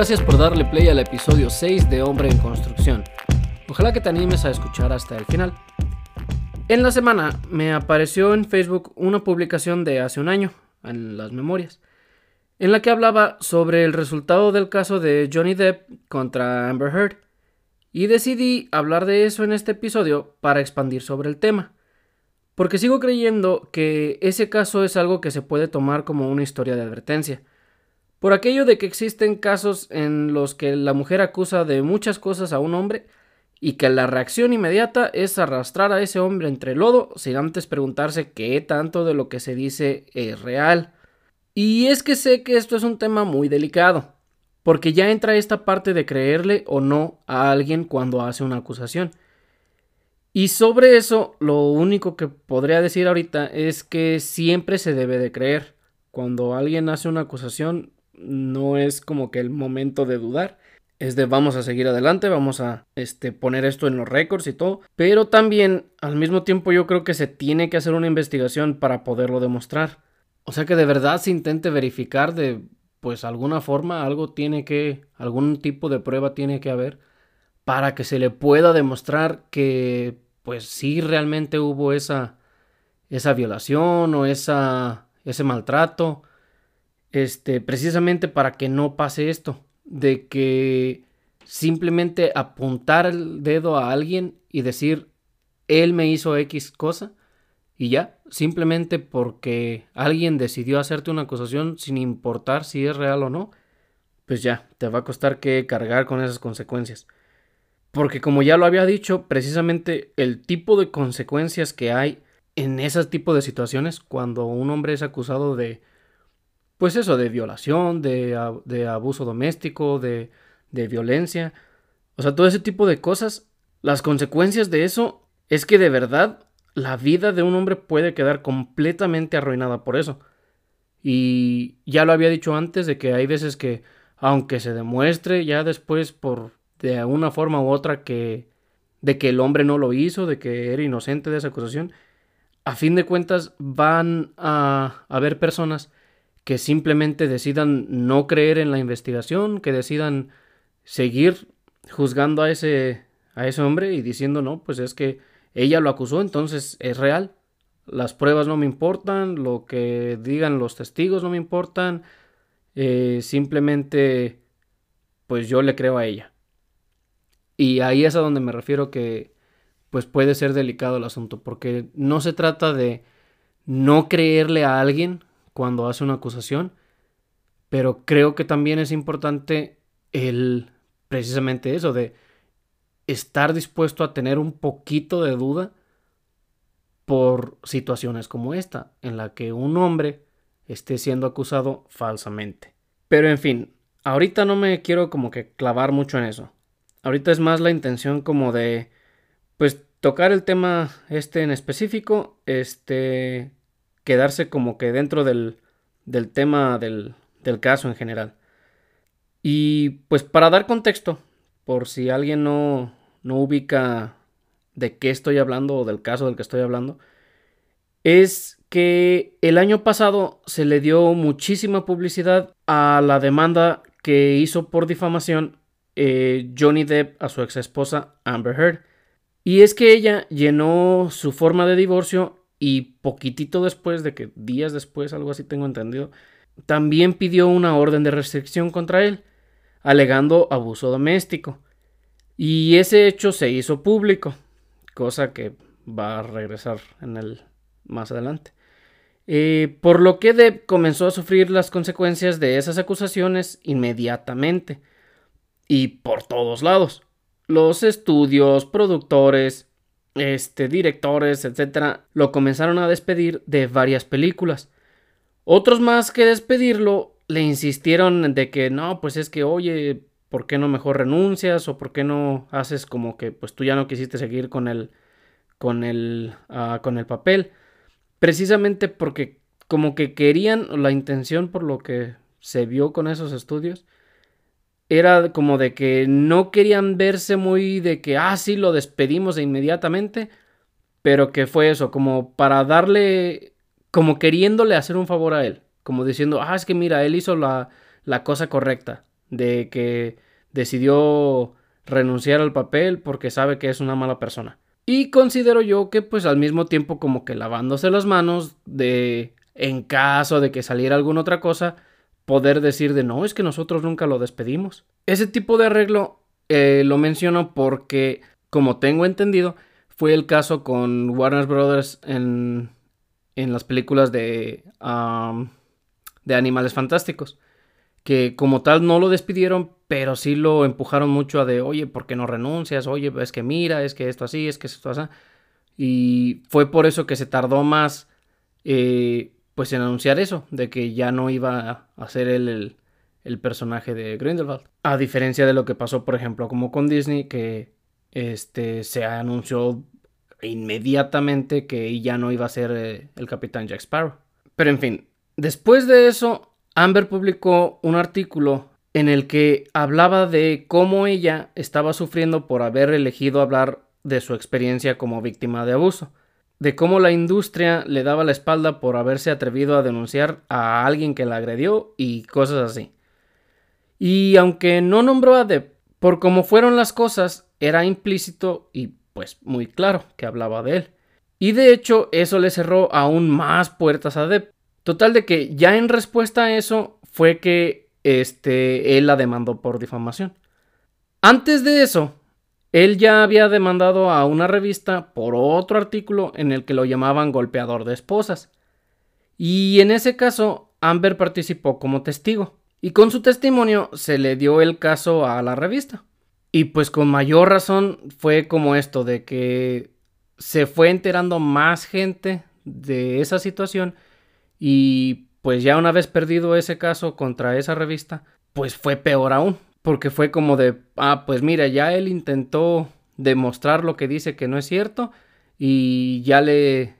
Gracias por darle play al episodio 6 de Hombre en Construcción. Ojalá que te animes a escuchar hasta el final. En la semana me apareció en Facebook una publicación de hace un año, en las memorias, en la que hablaba sobre el resultado del caso de Johnny Depp contra Amber Heard. Y decidí hablar de eso en este episodio para expandir sobre el tema. Porque sigo creyendo que ese caso es algo que se puede tomar como una historia de advertencia. Por aquello de que existen casos en los que la mujer acusa de muchas cosas a un hombre y que la reacción inmediata es arrastrar a ese hombre entre lodo sin antes preguntarse qué tanto de lo que se dice es real. Y es que sé que esto es un tema muy delicado, porque ya entra esta parte de creerle o no a alguien cuando hace una acusación. Y sobre eso, lo único que podría decir ahorita es que siempre se debe de creer. Cuando alguien hace una acusación, no es como que el momento de dudar. Es de vamos a seguir adelante, vamos a este, poner esto en los récords y todo. Pero también, al mismo tiempo, yo creo que se tiene que hacer una investigación para poderlo demostrar. O sea que de verdad se intente verificar de, pues, alguna forma, algo tiene que, algún tipo de prueba tiene que haber para que se le pueda demostrar que, pues, sí realmente hubo esa, esa violación o esa, ese maltrato este, precisamente para que no pase esto, de que simplemente apuntar el dedo a alguien y decir, él me hizo X cosa, y ya, simplemente porque alguien decidió hacerte una acusación sin importar si es real o no, pues ya, te va a costar que cargar con esas consecuencias. Porque como ya lo había dicho, precisamente el tipo de consecuencias que hay en ese tipo de situaciones, cuando un hombre es acusado de pues eso, de violación, de, abuso doméstico, de, de violencia. O sea, todo ese tipo de cosas. Las consecuencias de eso es que de verdad la vida de un hombre puede quedar completamente arruinada por eso. Y ya lo había dicho antes de que hay veces que, aunque se demuestre ya después por de una forma u otra que de que el hombre no lo hizo, de que era inocente de esa acusación, a fin de cuentas van a haber personas que simplemente decidan no creer en la investigación, que decidan seguir juzgando a ese, a ese hombre y diciendo, no, pues es que ella lo acusó, entonces es real. Las pruebas no me importan, lo que digan los testigos no me importan, eh, simplemente pues yo le creo a ella. Y ahí es a donde me refiero que pues puede ser delicado el asunto, porque no se trata de no creerle a alguien cuando hace una acusación, pero creo que también es importante el precisamente eso de estar dispuesto a tener un poquito de duda por situaciones como esta, en la que un hombre esté siendo acusado falsamente. Pero en fin, ahorita no me quiero como que clavar mucho en eso. Ahorita es más la intención como de pues tocar el tema este en específico, este quedarse como que dentro del, del tema del, del caso en general. Y pues para dar contexto, por si alguien no, no ubica de qué estoy hablando o del caso del que estoy hablando, es que el año pasado se le dio muchísima publicidad a la demanda que hizo por difamación eh, Johnny Depp a su ex esposa Amber Heard. Y es que ella llenó su forma de divorcio y poquitito después de que días después, algo así tengo entendido, también pidió una orden de restricción contra él, alegando abuso doméstico. Y ese hecho se hizo público, cosa que va a regresar en el más adelante. Eh, por lo que Deb comenzó a sufrir las consecuencias de esas acusaciones inmediatamente y por todos lados. Los estudios, productores, este, directores, etcétera, lo comenzaron a despedir de varias películas. Otros más que despedirlo le insistieron de que no, pues es que oye, ¿por qué no mejor renuncias o por qué no haces como que pues tú ya no quisiste seguir con el con el ah, con el papel? Precisamente porque como que querían la intención por lo que se vio con esos estudios era como de que no querían verse muy de que, ah, sí, lo despedimos de inmediatamente, pero que fue eso, como para darle, como queriéndole hacer un favor a él, como diciendo, ah, es que mira, él hizo la, la cosa correcta, de que decidió renunciar al papel porque sabe que es una mala persona. Y considero yo que pues al mismo tiempo como que lavándose las manos de en caso de que saliera alguna otra cosa, poder decir de no, es que nosotros nunca lo despedimos. Ese tipo de arreglo eh, lo menciono porque, como tengo entendido, fue el caso con Warner Brothers en, en las películas de, de Animales Fantásticos. Que como tal no lo despidieron, pero sí lo empujaron mucho a de, oye, ¿por qué no renuncias? Oye, es que mira, es que esto así, es que esto así. Y fue por eso que se tardó más eh, pues en anunciar eso, de que ya no iba a ser él el, personaje de Grindelwald. A diferencia de lo que pasó, por ejemplo, como con Disney, que este, se anunció inmediatamente que ya no iba a ser eh, el capitán Jack Sparrow. Pero en fin, después de eso, Amber publicó un artículo en el que hablaba de cómo ella estaba sufriendo por haber elegido hablar de su experiencia como víctima de abuso de cómo la industria le daba la espalda por haberse atrevido a denunciar a alguien que la agredió y cosas así. Y aunque no nombró a Depp, por cómo fueron las cosas, era implícito y pues muy claro que hablaba de él. Y de hecho eso le cerró aún más puertas a Depp. Total de que ya en respuesta a eso fue que este, él la demandó por difamación. Antes de eso, él ya había demandado a una revista por otro artículo en el que lo llamaban golpeador de esposas. Y en ese caso, Amber participó como testigo. Y con su testimonio se le dio el caso a la revista. Y pues con mayor razón fue como esto de que se fue enterando más gente de esa situación y pues ya una vez perdido ese caso contra esa revista, pues fue peor aún porque fue como de, ah, pues mira, ya él intentó demostrar lo que dice que no es cierto y ya le,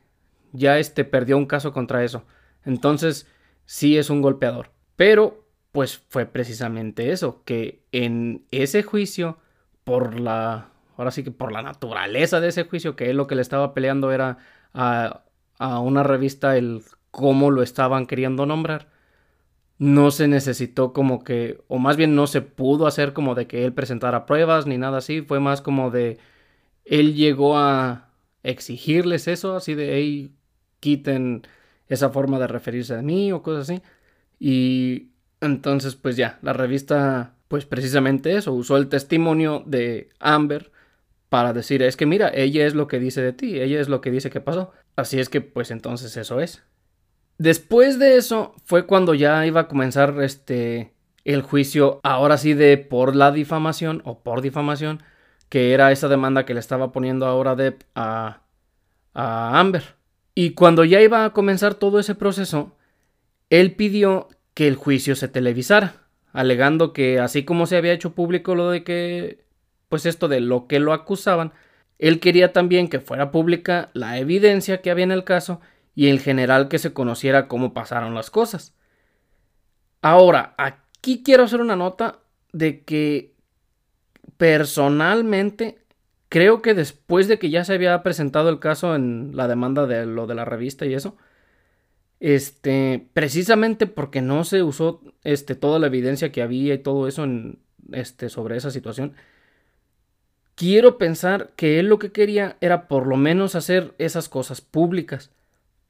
ya este perdió un caso contra eso. Entonces, sí es un golpeador. Pero, pues fue precisamente eso, que en ese juicio, por la, ahora sí que por la naturaleza de ese juicio, que él lo que le estaba peleando era a, a una revista el cómo lo estaban queriendo nombrar, no se necesitó como que, o más bien no se pudo hacer como de que él presentara pruebas ni nada así, fue más como de, él llegó a exigirles eso, así de, hey, quiten esa forma de referirse a mí o cosas así. Y entonces, pues ya, la revista, pues precisamente eso, usó el testimonio de Amber para decir, es que mira, ella es lo que dice de ti, ella es lo que dice que pasó. Así es que, pues entonces eso es. Después de eso fue cuando ya iba a comenzar este el juicio, ahora sí de por la difamación o por difamación, que era esa demanda que le estaba poniendo ahora Depp a, a Amber. Y cuando ya iba a comenzar todo ese proceso, él pidió que el juicio se televisara, alegando que así como se había hecho público lo de que, pues esto de lo que lo acusaban, él quería también que fuera pública la evidencia que había en el caso y en general que se conociera cómo pasaron las cosas. Ahora, aquí quiero hacer una nota de que personalmente creo que después de que ya se había presentado el caso en la demanda de lo de la revista y eso, este, precisamente porque no se usó este, toda la evidencia que había y todo eso en, este, sobre esa situación, quiero pensar que él lo que quería era por lo menos hacer esas cosas públicas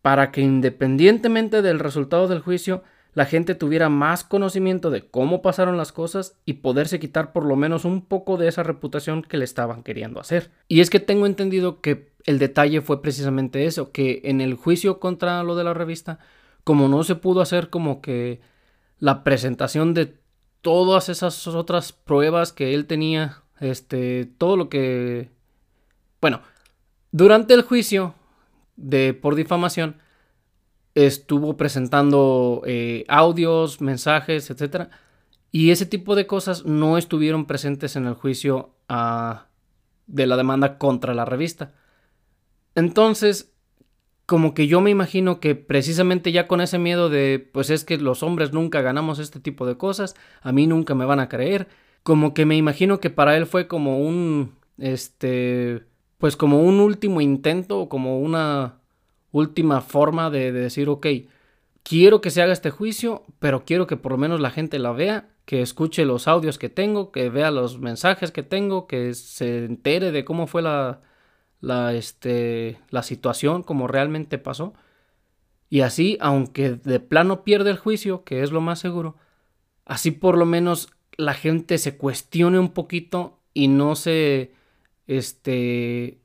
para que independientemente del resultado del juicio, la gente tuviera más conocimiento de cómo pasaron las cosas y poderse quitar por lo menos un poco de esa reputación que le estaban queriendo hacer. Y es que tengo entendido que el detalle fue precisamente eso, que en el juicio contra lo de la revista, como no se pudo hacer como que la presentación de todas esas otras pruebas que él tenía, este, todo lo que... Bueno, durante el juicio de por difamación estuvo presentando eh, audios, mensajes, etc. Y ese tipo de cosas no estuvieron presentes en el juicio ah, de la demanda contra la revista. Entonces, como que yo me imagino que precisamente ya con ese miedo de, pues es que los hombres nunca ganamos este tipo de cosas, a mí nunca me van a creer, como que me imagino que para él fue como un, este, pues como un último intento, como una última forma de, decir, ok, quiero que se haga este juicio, pero quiero que por lo menos la gente la vea, que escuche los audios que tengo, que vea los mensajes que tengo, que se entere de cómo fue la, la, este, la situación, cómo realmente pasó. Y así, aunque de plano pierde el juicio, que es lo más seguro, así por lo menos la gente se cuestione un poquito y no se, este,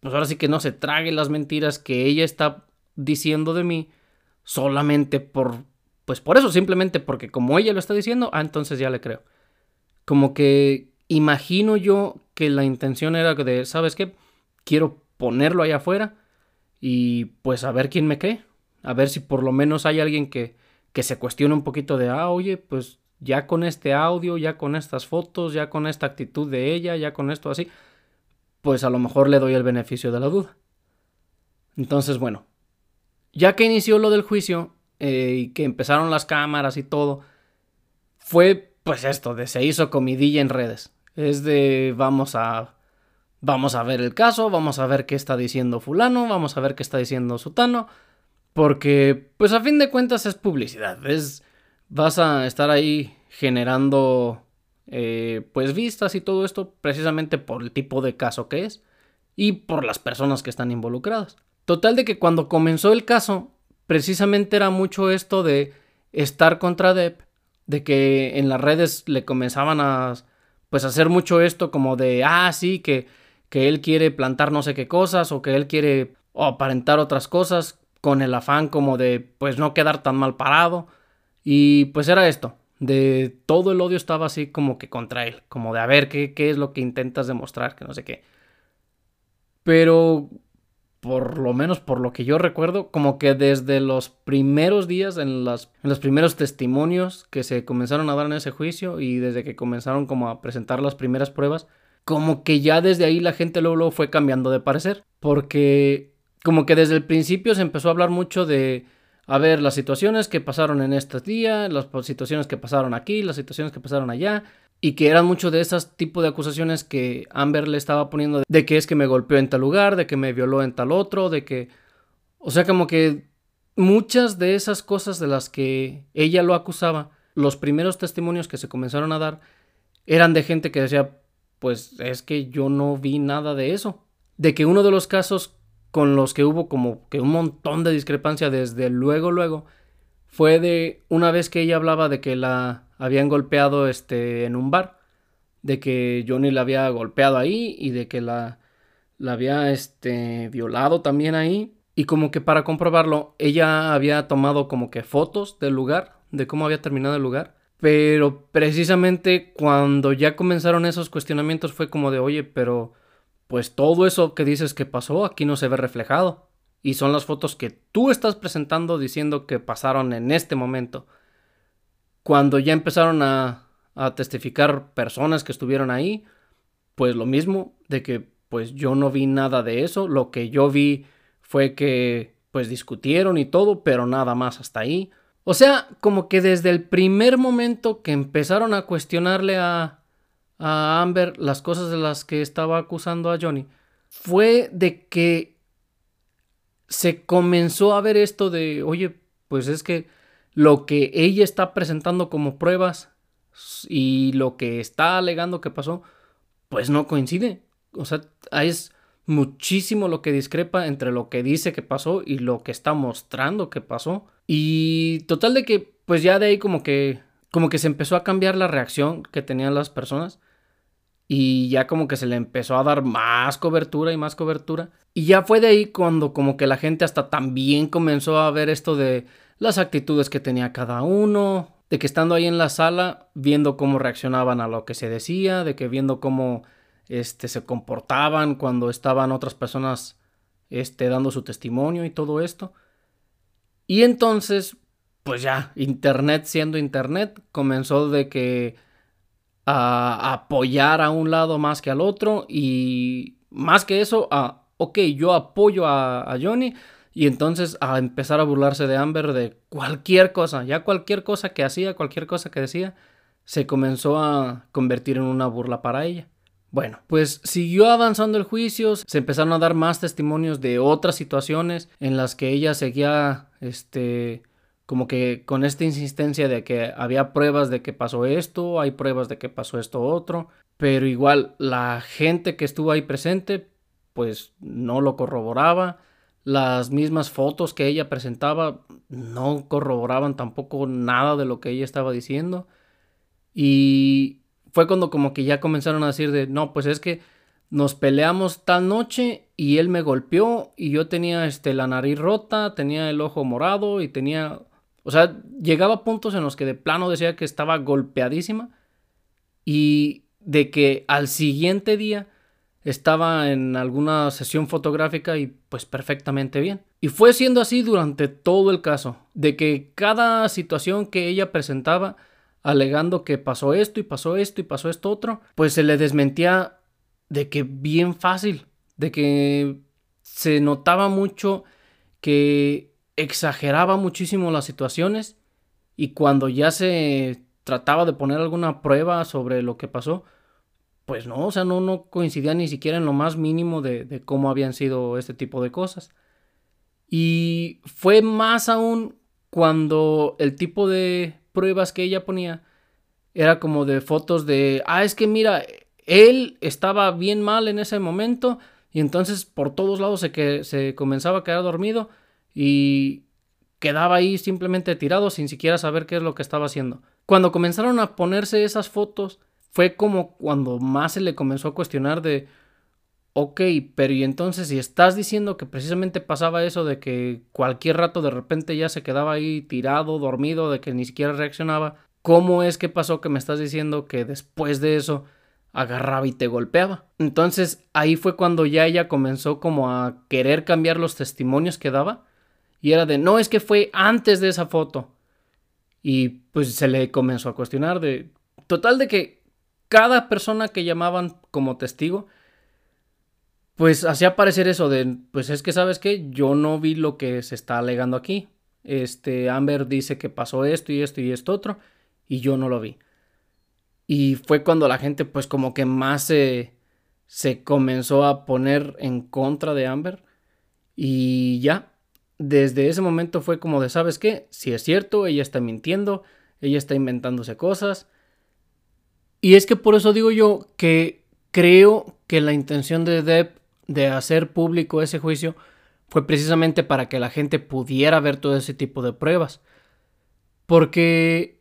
pues ahora sí que no se trague las mentiras que ella está diciendo de mí solamente por, pues por eso, simplemente porque como ella lo está diciendo, ah, entonces ya le creo. Como que imagino yo que la intención era de, ¿sabes qué? Quiero ponerlo allá afuera y pues a ver quién me cree. A ver si por lo menos hay alguien que, que se cuestione un poquito de, ah, oye, pues ya con este audio, ya con estas fotos, ya con esta actitud de ella, ya con esto así, pues a lo mejor le doy el beneficio de la duda. Entonces, bueno, ya que inició lo del juicio, eh, y que empezaron las cámaras y todo, fue pues esto, de se hizo comidilla en redes. Es de vamos a vamos a ver el caso, vamos a ver qué está diciendo fulano, vamos a ver qué está diciendo sutano, porque pues a fin de cuentas es publicidad, es vas a estar ahí generando eh, pues vistas y todo esto precisamente por el tipo de caso que es y por las personas que están involucradas. Total de que cuando comenzó el caso precisamente era mucho esto de estar contra Depp, de que en las redes le comenzaban a pues hacer mucho esto como de ah sí que que él quiere plantar no sé qué cosas o que él quiere aparentar otras cosas con el afán como de pues no quedar tan mal parado y pues era esto de todo el odio estaba así como que contra él como de a ver qué, qué es lo que intentas demostrar que no sé qué. Pero por lo menos por lo que yo recuerdo, como que desde los primeros días, en, las, en los primeros testimonios que se comenzaron a dar en ese juicio y desde que comenzaron como a presentar las primeras pruebas, como que ya desde ahí la gente luego, luego fue cambiando de parecer, porque como que desde el principio se empezó a hablar mucho de, a ver, las situaciones que pasaron en este día, las situaciones que pasaron aquí, las situaciones que pasaron allá, y que eran muchos de esos tipos de acusaciones que Amber le estaba poniendo de que es que me golpeó en tal lugar, de que me violó en tal otro, de que... O sea, como que muchas de esas cosas de las que ella lo acusaba, los primeros testimonios que se comenzaron a dar eran de gente que decía, pues es que yo no vi nada de eso. De que uno de los casos con los que hubo como que un montón de discrepancia desde luego, luego, fue de una vez que ella hablaba de que la habían golpeado este, en un bar, de que Johnny la había golpeado ahí y de que la, la había este, violado también ahí. Y como que para comprobarlo, ella había tomado como que fotos del lugar, de cómo había terminado el lugar. Pero precisamente cuando ya comenzaron esos cuestionamientos fue como de, oye, pero pues todo eso que dices que pasó aquí no se ve reflejado. Y son las fotos que tú estás presentando diciendo que pasaron en este momento cuando ya empezaron a, testificar personas que estuvieron ahí, pues lo mismo, de que pues yo no vi nada de eso, lo que yo vi fue que pues discutieron y todo, pero nada más hasta ahí. O sea, como que desde el primer momento que empezaron a cuestionarle a, a Amber las cosas de las que estaba acusando a Johnny, fue de que se comenzó a ver esto de, oye, pues es que lo que ella está presentando como pruebas y lo que está alegando que pasó, pues no coincide. O sea, es muchísimo lo que discrepa entre lo que dice que pasó y lo que está mostrando que pasó. Y total de que, pues ya de ahí como que, como que se empezó a cambiar la reacción que tenían las personas. Y ya como que se le empezó a dar más cobertura y más cobertura. Y ya fue de ahí cuando como que la gente hasta también comenzó a ver esto de las actitudes que tenía cada uno, de que estando ahí en la sala, viendo cómo reaccionaban a lo que se decía, de que viendo cómo este, se comportaban cuando estaban otras personas este, dando su testimonio y todo esto. Y entonces, pues ya, Internet siendo Internet, comenzó de que a apoyar a un lado más que al otro y más que eso, a, ok, yo apoyo a, Johnny, y entonces a empezar a burlarse de Amber de cualquier cosa, ya cualquier cosa que hacía, cualquier cosa que decía, se comenzó a convertir en una burla para ella. Bueno, pues siguió avanzando el juicio, se empezaron a dar más testimonios de otras situaciones en las que ella seguía, este, como que con esta insistencia de que había pruebas de que pasó esto, hay pruebas de que pasó esto otro, pero igual la gente que estuvo ahí presente pues no lo corroboraba, las mismas fotos que ella presentaba no corroboraban tampoco nada de lo que ella estaba diciendo. Y fue cuando como que ya comenzaron a decir de no, pues es que nos peleamos tal noche y él me golpeó y yo tenía este la nariz rota, tenía el ojo morado y tenía o sea, llegaba a puntos en los que de plano decía que estaba golpeadísima y de que al siguiente día estaba en alguna sesión fotográfica y pues perfectamente bien. Y fue siendo así durante todo el caso, de que cada situación que ella presentaba, alegando que pasó esto y pasó esto y pasó esto otro, pues se le desmentía de que bien fácil, de que se notaba mucho que exageraba muchísimo las situaciones y cuando ya se trataba de poner alguna prueba sobre lo que pasó, pues no, o sea, no, no coincidía ni siquiera en lo más mínimo de, cómo habían sido este tipo de cosas. Y fue más aún cuando el tipo de pruebas que ella ponía era como de fotos de, ah, es que mira, él estaba bien mal en ese momento y entonces por todos lados se, que, se comenzaba a quedar dormido y quedaba ahí simplemente tirado sin siquiera saber qué es lo que estaba haciendo. Cuando comenzaron a ponerse esas fotos, fue como cuando más se le comenzó a cuestionar de, ok, pero y entonces si estás diciendo que precisamente pasaba eso de que cualquier rato de repente ya se quedaba ahí tirado, dormido, de que ni siquiera reaccionaba, ¿cómo es que pasó que me estás diciendo que después de eso agarraba y te golpeaba? Entonces ahí fue cuando ya ella comenzó como a querer cambiar los testimonios que daba y era de, no, es que fue antes de esa foto. Y pues se le comenzó a cuestionar de... Total de que cada persona que llamaban como testigo, pues hacía parecer eso de, pues es que sabes que yo no vi lo que se está alegando aquí. Este, Amber dice que pasó esto y esto y esto otro, y yo no lo vi. Y fue cuando la gente pues como que más se, se comenzó a poner en contra de Amber. Y ya, desde ese momento fue como de, ¿sabes qué? Si es cierto, ella está mintiendo, ella está inventándose cosas. Y es que por eso digo yo que creo que la intención de Depp de hacer público ese juicio fue precisamente para que la gente pudiera ver todo ese tipo de pruebas. Porque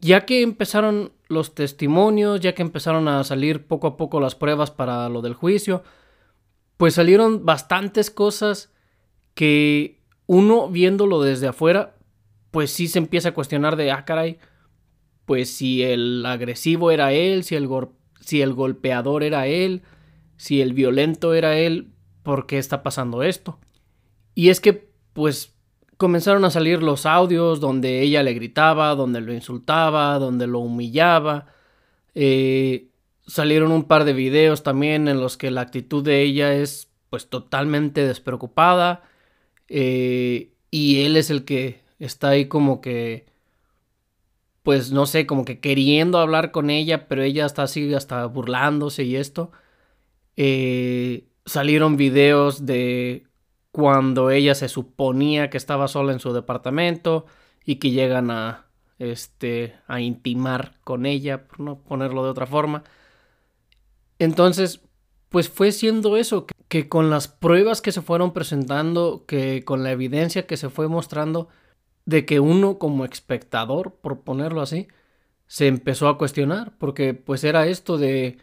ya que empezaron los testimonios, ya que empezaron a salir poco a poco las pruebas para lo del juicio, pues salieron bastantes cosas que uno viéndolo desde afuera, pues sí se empieza a cuestionar de, ah, caray, pues si el agresivo era él, si el, golpeador era él, si el violento era él, ¿por qué está pasando esto? Y es que, pues, comenzaron a salir los audios donde ella le gritaba, donde lo insultaba, donde lo humillaba. Eh, salieron un par de videos también en los que la actitud de ella es pues totalmente despreocupada. Eh, y él es el que está ahí como que, pues no sé, como que queriendo hablar con ella, pero ella está así hasta burlándose y esto. Eh, salieron videos de cuando ella se suponía que estaba sola en su departamento y que llegan a este a intimar con ella, por no ponerlo de otra forma. Entonces, pues fue siendo eso, que, con las pruebas que se fueron presentando, que con la evidencia que se fue mostrando, de que uno como espectador, por ponerlo así, se empezó a cuestionar, porque pues era esto de,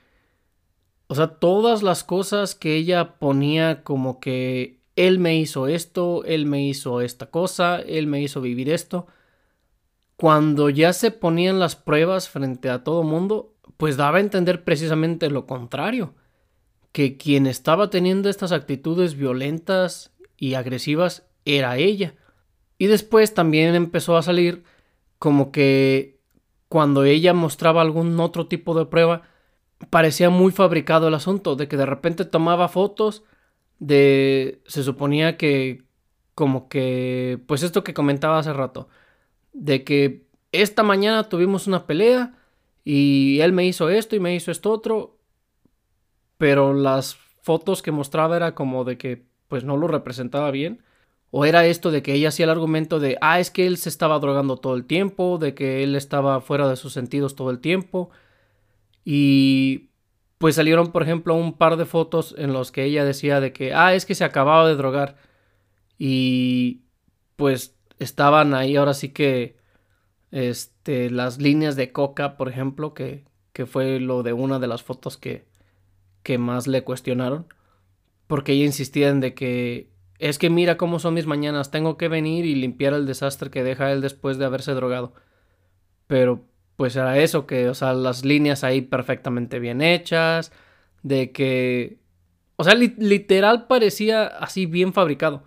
o sea, todas las cosas que ella ponía como que él me hizo esto, él me hizo esta cosa, él me hizo vivir esto, cuando ya se ponían las pruebas frente a todo mundo, pues daba a entender precisamente lo contrario que quien estaba teniendo estas actitudes violentas y agresivas era ella. Y después también empezó a salir como que cuando ella mostraba algún otro tipo de prueba, parecía muy fabricado el asunto, de que de repente tomaba fotos de... se suponía que como que... pues esto que comentaba hace rato, de que esta mañana tuvimos una pelea y él me hizo esto y me hizo esto otro pero las fotos que mostraba era como de que pues no lo representaba bien O era esto de que ella hacía el argumento de, ah, es que él se estaba drogando todo el tiempo, de que él estaba fuera de sus sentidos todo el tiempo. Y pues salieron, por ejemplo, un par de fotos en los que ella decía de que, ah, es que se acababa de drogar. Y pues estaban ahí ahora sí que, este, las líneas de coca, por ejemplo, que, que fue lo de una de las fotos que, que más le cuestionaron. Porque ella insistía en de que es que mira cómo son mis mañanas, tengo que venir y limpiar el desastre que deja él después de haberse drogado. Pero pues era eso, que, o sea, las líneas ahí perfectamente bien hechas, de que, o sea, literal parecía así bien fabricado.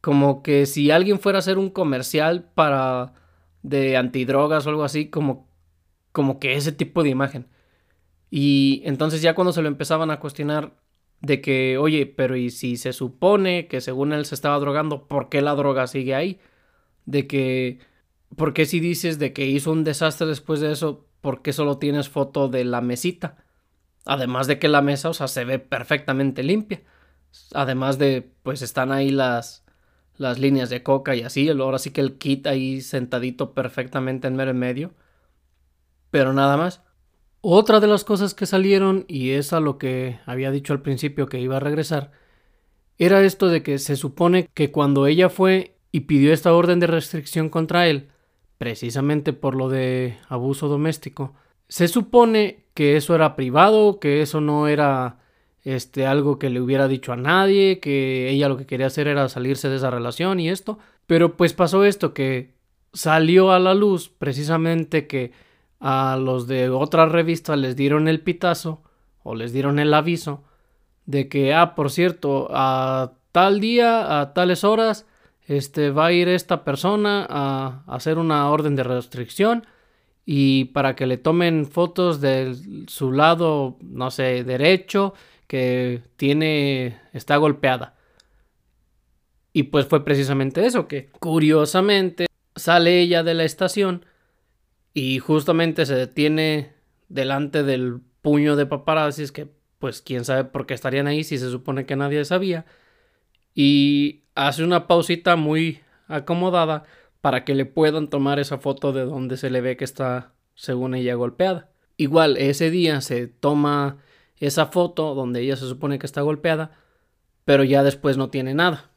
Como que si alguien fuera a hacer un comercial para de antidrogas o algo así, como, como que ese tipo de imagen. Y entonces ya cuando se lo empezaban a cuestionar de que, oye, pero ¿y si se supone que según él se estaba drogando, ¿por qué la droga sigue ahí? De que, ¿por qué si dices de que hizo un desastre después de eso, ¿por qué solo tienes foto de la mesita? Además de que la mesa, o sea, se ve perfectamente limpia. Además de, pues están ahí las, las líneas de coca y así, ahora sí que el kit ahí sentadito perfectamente en mero en medio. Pero nada más. Otra de las cosas que salieron, y es a lo que había dicho al principio que iba a regresar, era esto de que se supone que cuando ella fue y pidió esta orden de restricción contra él, precisamente por lo de abuso doméstico, se supone que eso era privado, que eso no era este algo que le hubiera dicho a nadie, que ella lo que quería hacer era salirse de esa relación y esto, pero pues pasó esto que salió a la luz precisamente que a los de otra revista les dieron el pitazo o les dieron el aviso de que, ah, por cierto, a tal día, a tales horas, este, va a ir esta persona a, hacer una orden de restricción y para que le tomen fotos de su lado, no sé, derecho, que tiene, está golpeada. Y pues fue precisamente eso, que curiosamente sale ella de la estación y justamente se detiene delante del puño de paparazzis que pues quién sabe por qué estarían ahí si se supone que nadie sabía y hace una pausita muy acomodada para que le puedan tomar esa foto de donde se le ve que está según ella golpeada. Igual ese día se toma esa foto donde ella se supone que está golpeada, pero ya después no tiene nada.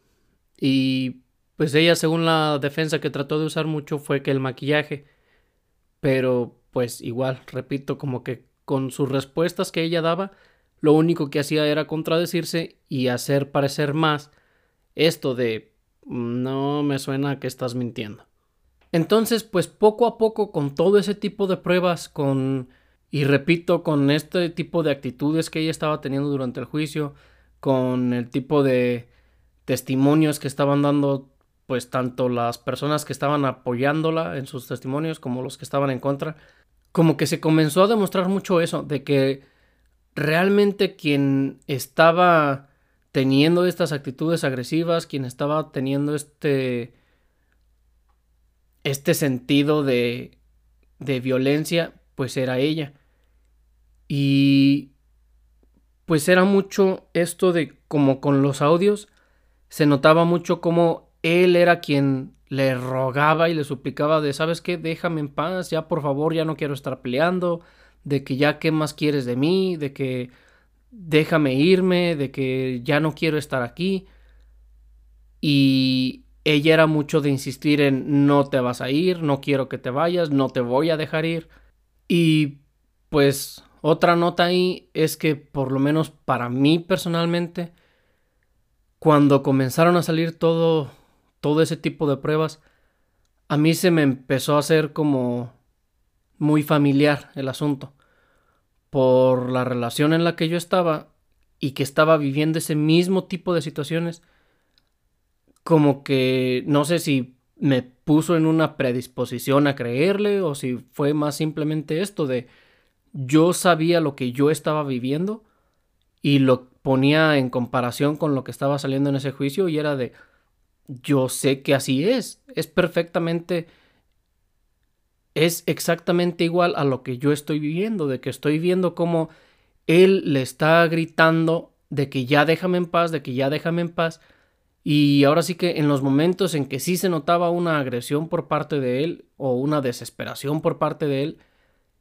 Y pues ella según la defensa que trató de usar mucho fue que el maquillaje pero pues igual, repito, como que con sus respuestas que ella daba, lo único que hacía era contradecirse y hacer parecer más esto de no me suena que estás mintiendo. Entonces, pues poco a poco con todo ese tipo de pruebas, con y repito, con este tipo de actitudes que ella estaba teniendo durante el juicio, con el tipo de testimonios que estaban dando pues tanto las personas que estaban apoyándola en sus testimonios como los que estaban en contra, como que se comenzó a demostrar mucho eso, de que realmente quien estaba teniendo estas actitudes agresivas, quien estaba teniendo este este sentido de de violencia, pues era ella. Y pues era mucho esto de como con los audios se notaba mucho como él era quien le rogaba y le suplicaba de, ¿sabes qué? Déjame en paz, ya por favor, ya no quiero estar peleando, de que ya qué más quieres de mí, de que déjame irme, de que ya no quiero estar aquí. Y ella era mucho de insistir en no te vas a ir, no quiero que te vayas, no te voy a dejar ir. Y pues otra nota ahí es que por lo menos para mí personalmente, cuando comenzaron a salir todo todo ese tipo de pruebas, a mí se me empezó a hacer como muy familiar el asunto por la relación en la que yo estaba y que estaba viviendo ese mismo tipo de situaciones como que no sé si me puso en una predisposición a creerle o si fue más simplemente esto de yo sabía lo que yo estaba viviendo y lo ponía en comparación con lo que estaba saliendo en ese juicio y era de yo sé que así es. Es perfectamente, es exactamente igual a lo que yo estoy viviendo, de que estoy viendo cómo él le está gritando de que ya déjame en paz, de que ya déjame en paz. Y ahora sí que en los momentos en que sí se notaba una agresión por parte de él o una desesperación por parte de él,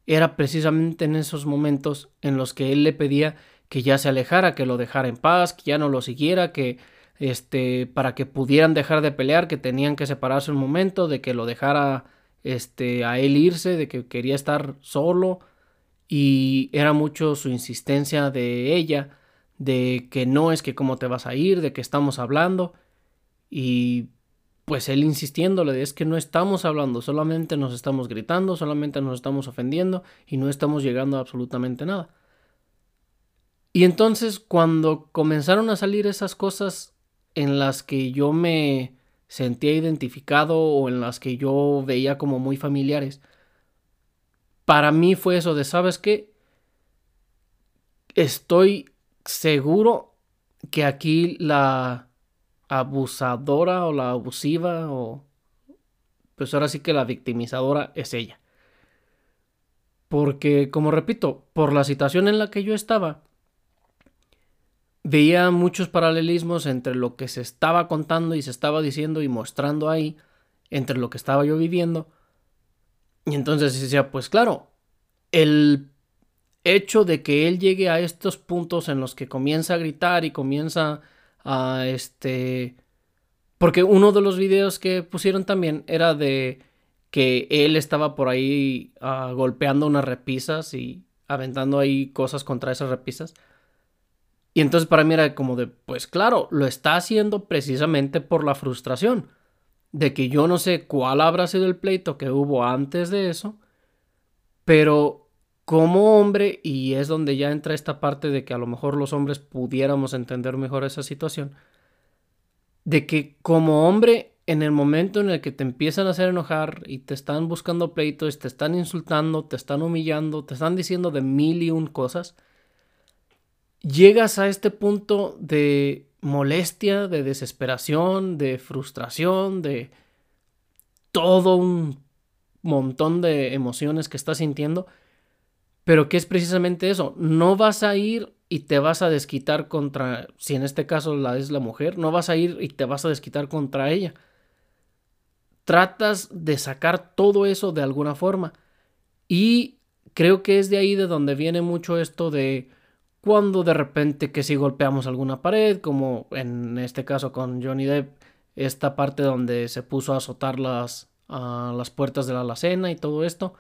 era precisamente en esos momentos en los que él le pedía que ya se alejara, que lo dejara en paz, que ya no lo siguiera, que este para que pudieran dejar de pelear, que tenían que separarse un momento, de que lo dejara este a él irse, de que quería estar solo y era mucho su insistencia de ella de que no es que cómo te vas a ir, de que estamos hablando y pues él insistiéndole es que no estamos hablando, solamente nos estamos gritando, solamente nos estamos ofendiendo y no estamos llegando a absolutamente nada. Y entonces cuando comenzaron a salir esas cosas en las que yo me sentía identificado o en las que yo veía como muy familiares, para mí fue eso de, ¿sabes qué? Estoy seguro que aquí la abusadora o la abusiva o pues ahora sí que la victimizadora es ella. Porque, como repito, por la situación en la que yo estaba, veía muchos paralelismos entre lo que se estaba contando y se estaba diciendo y mostrando ahí, entre lo que estaba yo viviendo. Y entonces decía, pues claro, el hecho de que él llegue a estos puntos en los que comienza a gritar y comienza a este porque uno de los videos que pusieron también era de que él estaba por ahí uh, golpeando unas repisas y aventando ahí cosas contra esas repisas. Y entonces para mí era como de, pues claro, lo está haciendo precisamente por la frustración de que yo no sé cuál habrá sido el pleito que hubo antes de eso, pero como hombre, y es donde ya entra esta parte de que a lo mejor los hombres pudiéramos entender mejor esa situación, de que como hombre, en el momento en el que te empiezan a hacer enojar y te están buscando pleitos, te están insultando, te están humillando, te están diciendo de mil y un cosas, llegas a este punto de molestia, de desesperación, de frustración, de todo un montón de emociones que estás sintiendo pero ¿qué es precisamente eso? No vas a ir y te vas a desquitar contra, si en este caso la es la mujer, no vas a ir y te vas a desquitar contra ella. Tratas de sacar todo eso de alguna forma. Y creo que es de ahí de donde viene mucho esto de cuando de repente que si golpeamos alguna pared, como en este caso con Johnny Depp, esta parte donde se puso a azotar las, las puertas de la alacena y todo esto.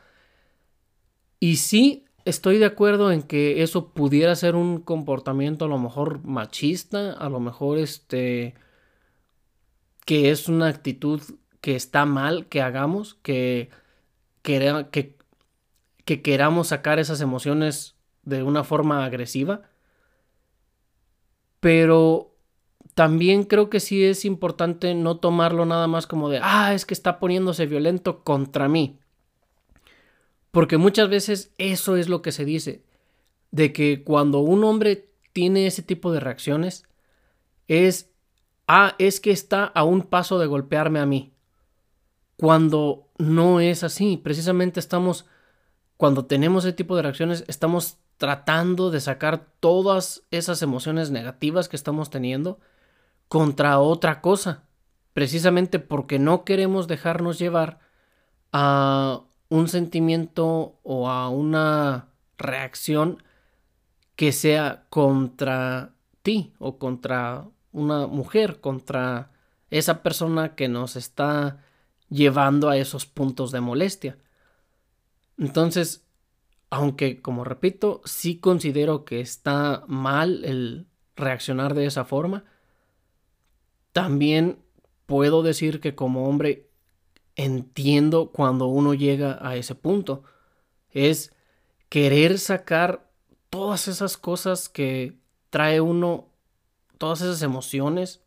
Y sí, estoy de acuerdo en que eso pudiera ser un comportamiento a lo mejor machista, a lo mejor este que es una actitud que está mal que hagamos, que queramos sacar esas emociones de una forma agresiva. Pero también creo que sí es importante no tomarlo nada más como de, ah, es que está poniéndose violento contra mí. Porque muchas veces eso es lo que se dice, de que cuando un hombre tiene ese tipo de reacciones, es, ah, es que está a un paso de golpearme a mí. Cuando no es así, precisamente estamos, cuando tenemos ese tipo de reacciones, estamos tratando de sacar todas esas emociones negativas que estamos teniendo contra otra cosa, precisamente porque no queremos dejarnos llevar a un sentimiento o a una reacción que sea contra ti o contra una mujer, contra esa persona que nos está llevando a esos puntos de molestia. Entonces, aunque, como repito, sí considero que está mal el reaccionar de esa forma, también puedo decir que como hombre entiendo cuando uno llega a ese punto. Es querer sacar todas esas cosas que trae uno, todas esas emociones,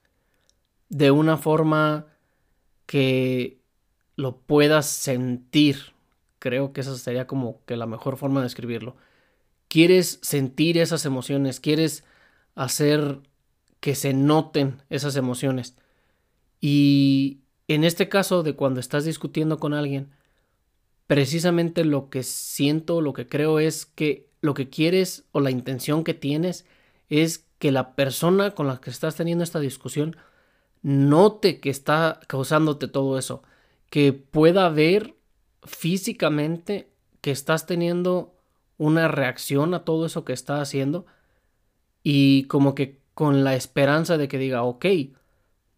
de una forma que lo puedas sentir. Creo que esa sería como que la mejor forma de escribirlo. Quieres sentir esas emociones, quieres hacer que se noten esas emociones. Y en este caso de cuando estás discutiendo con alguien, precisamente lo que siento, lo que creo es que lo que quieres o la intención que tienes es que la persona con la que estás teniendo esta discusión note que está causándote todo eso, que pueda ver físicamente que estás teniendo una reacción a todo eso que está haciendo y como que con la esperanza de que diga, ok,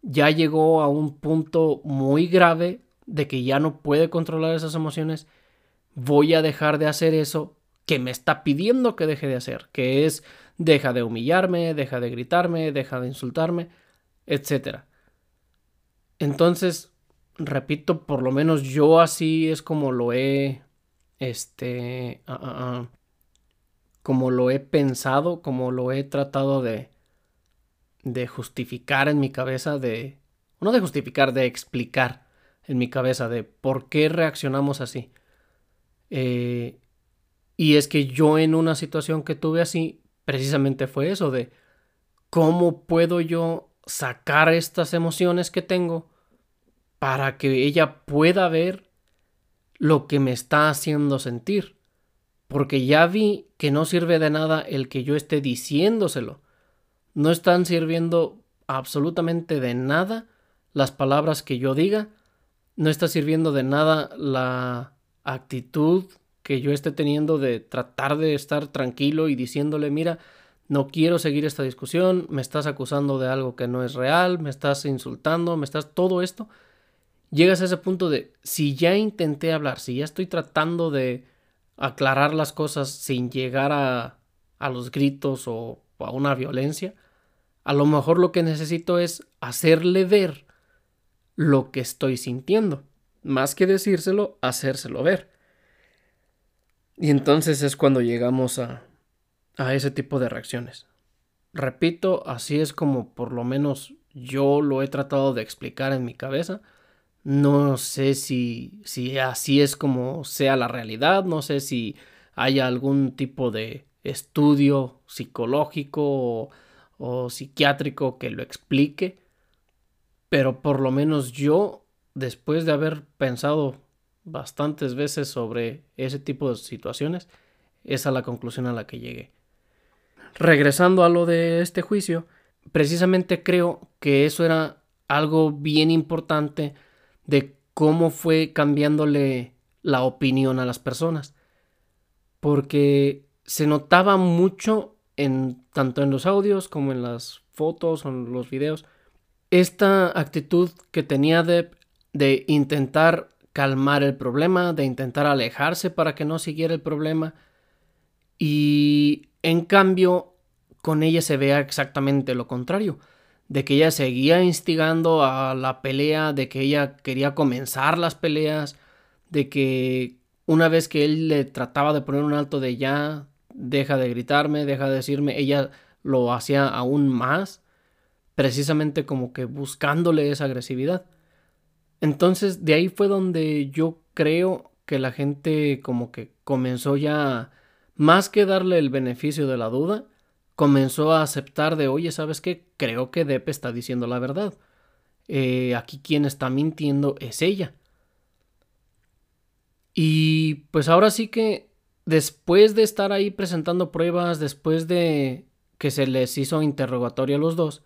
ya llegó a un punto muy grave de que ya no puede controlar esas emociones, voy a dejar de hacer eso que me está pidiendo que deje de hacer, que es deja de humillarme, deja de gritarme, deja de insultarme, etc. Entonces, repito, por lo menos yo así es como lo he, este, ah, ah, ah, como lo he pensado, como lo he tratado de, de justificar en mi cabeza, de, no de justificar, de explicar en mi cabeza de por qué reaccionamos así. Eh, y es que yo en una situación que tuve así, precisamente fue eso de cómo puedo yo sacar estas emociones que tengo para que ella pueda ver lo que me está haciendo sentir. Porque ya vi que no sirve de nada el que yo esté diciéndoselo no están sirviendo absolutamente de nada las palabras que yo diga. No está sirviendo de nada la actitud que yo esté teniendo de tratar de estar tranquilo y diciéndole, mira, no quiero seguir esta discusión, me estás acusando de algo que no es real, me estás insultando, me estás todo esto. Llegas a ese punto de, si ya intenté hablar, si ya estoy tratando de aclarar las cosas sin llegar a, a los gritos o a una violencia, a lo mejor lo que necesito es hacerle ver lo que estoy sintiendo. Más que decírselo, hacérselo ver. Y entonces es cuando llegamos a, a ese tipo de reacciones. Repito, así es como por lo menos yo lo he tratado de explicar en mi cabeza. No sé si, si así es como sea la realidad, no sé si haya algún tipo de estudio psicológico o o psiquiátrico que lo explique, pero por lo menos yo, después de haber pensado bastantes veces sobre ese tipo de situaciones, es a la conclusión a la que llegué. Regresando a lo de este juicio, precisamente creo que eso era algo bien importante de cómo fue cambiándole la opinión a las personas. Porque se notaba mucho en, tanto en los audios como en las fotos o en los videos, esta actitud que tenía de, de intentar calmar el problema, de intentar alejarse para que no siguiera el problema. Y en cambio, con ella se vea exactamente lo contrario, de que ella seguía instigando a la pelea, de que ella quería comenzar las peleas, de que una vez que él le trataba de poner un alto de ya, deja de gritarme, deja de decirme, ella lo hacía aún más, precisamente como que buscándole esa agresividad. Entonces de ahí fue donde yo creo que la gente como que comenzó ya, más que darle el beneficio de la duda, comenzó a aceptar de, oye, ¿sabes qué? Creo que Depe está diciendo la verdad. Eh, aquí quien está mintiendo es ella. Y pues ahora sí que después de estar ahí presentando pruebas, después de que se les hizo interrogatorio a los dos,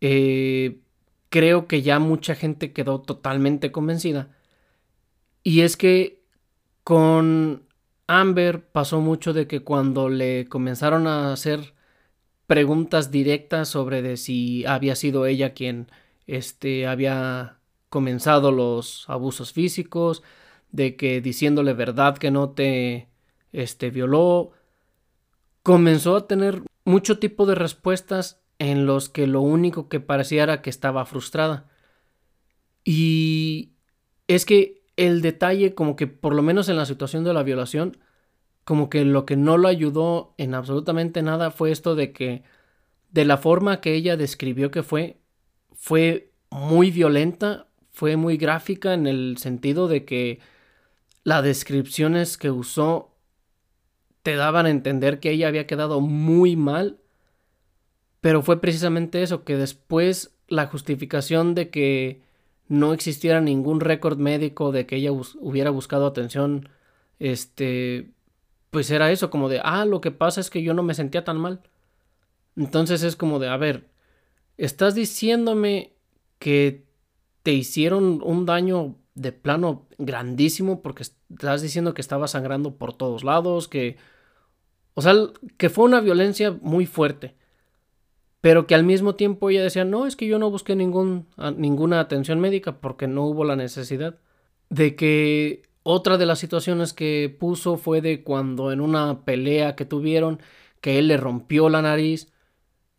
eh, creo que ya mucha gente quedó totalmente convencida. Y es que con Amber pasó mucho de que cuando le comenzaron a hacer preguntas directas sobre de si había sido ella quien este, había comenzado los abusos físicos, de que diciéndole verdad que no te este, violó, comenzó a tener mucho tipo de respuestas en los que lo único que parecía era que estaba frustrada. Y es que el detalle, como que por lo menos en la situación de la violación, como que lo que no lo ayudó en absolutamente nada fue esto de que de la forma que ella describió que fue, fue muy violenta, fue muy gráfica en el sentido de que las descripciones que usó te daban a entender que ella había quedado muy mal, pero fue precisamente eso, que después la justificación de que no existiera ningún récord médico de que ella hubiera buscado atención, este, pues era eso, como de, ah, lo que pasa es que yo no me sentía tan mal. Entonces es como de, a ver, estás diciéndome que te hicieron un daño de plano grandísimo porque estás diciendo que estaba sangrando por todos lados, que... O sea, que fue una violencia muy fuerte. Pero que al mismo tiempo ella decía, no, es que yo no busqué ningún, ninguna atención médica porque no hubo la necesidad. De que otra de las situaciones que puso fue de cuando en una pelea que tuvieron, que él le rompió la nariz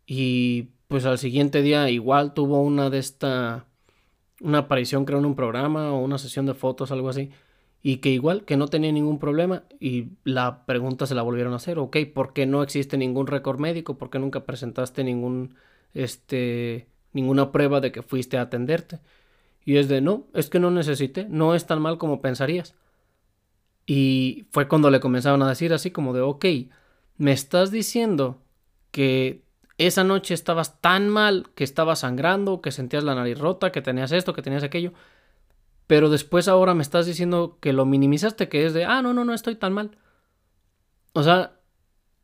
y pues al siguiente día igual tuvo una de esta una aparición creo en un programa o una sesión de fotos algo así y que igual que no tenía ningún problema y la pregunta se la volvieron a hacer ok ¿por qué no existe ningún récord médico? ¿por qué nunca presentaste ningún este ninguna prueba de que fuiste a atenderte? y es de no es que no necesité no es tan mal como pensarías y fue cuando le comenzaron a decir así como de ok me estás diciendo que esa noche estabas tan mal que estabas sangrando, que sentías la nariz rota, que tenías esto, que tenías aquello. Pero después ahora me estás diciendo que lo minimizaste, que es de, ah, no, no, no estoy tan mal. O sea,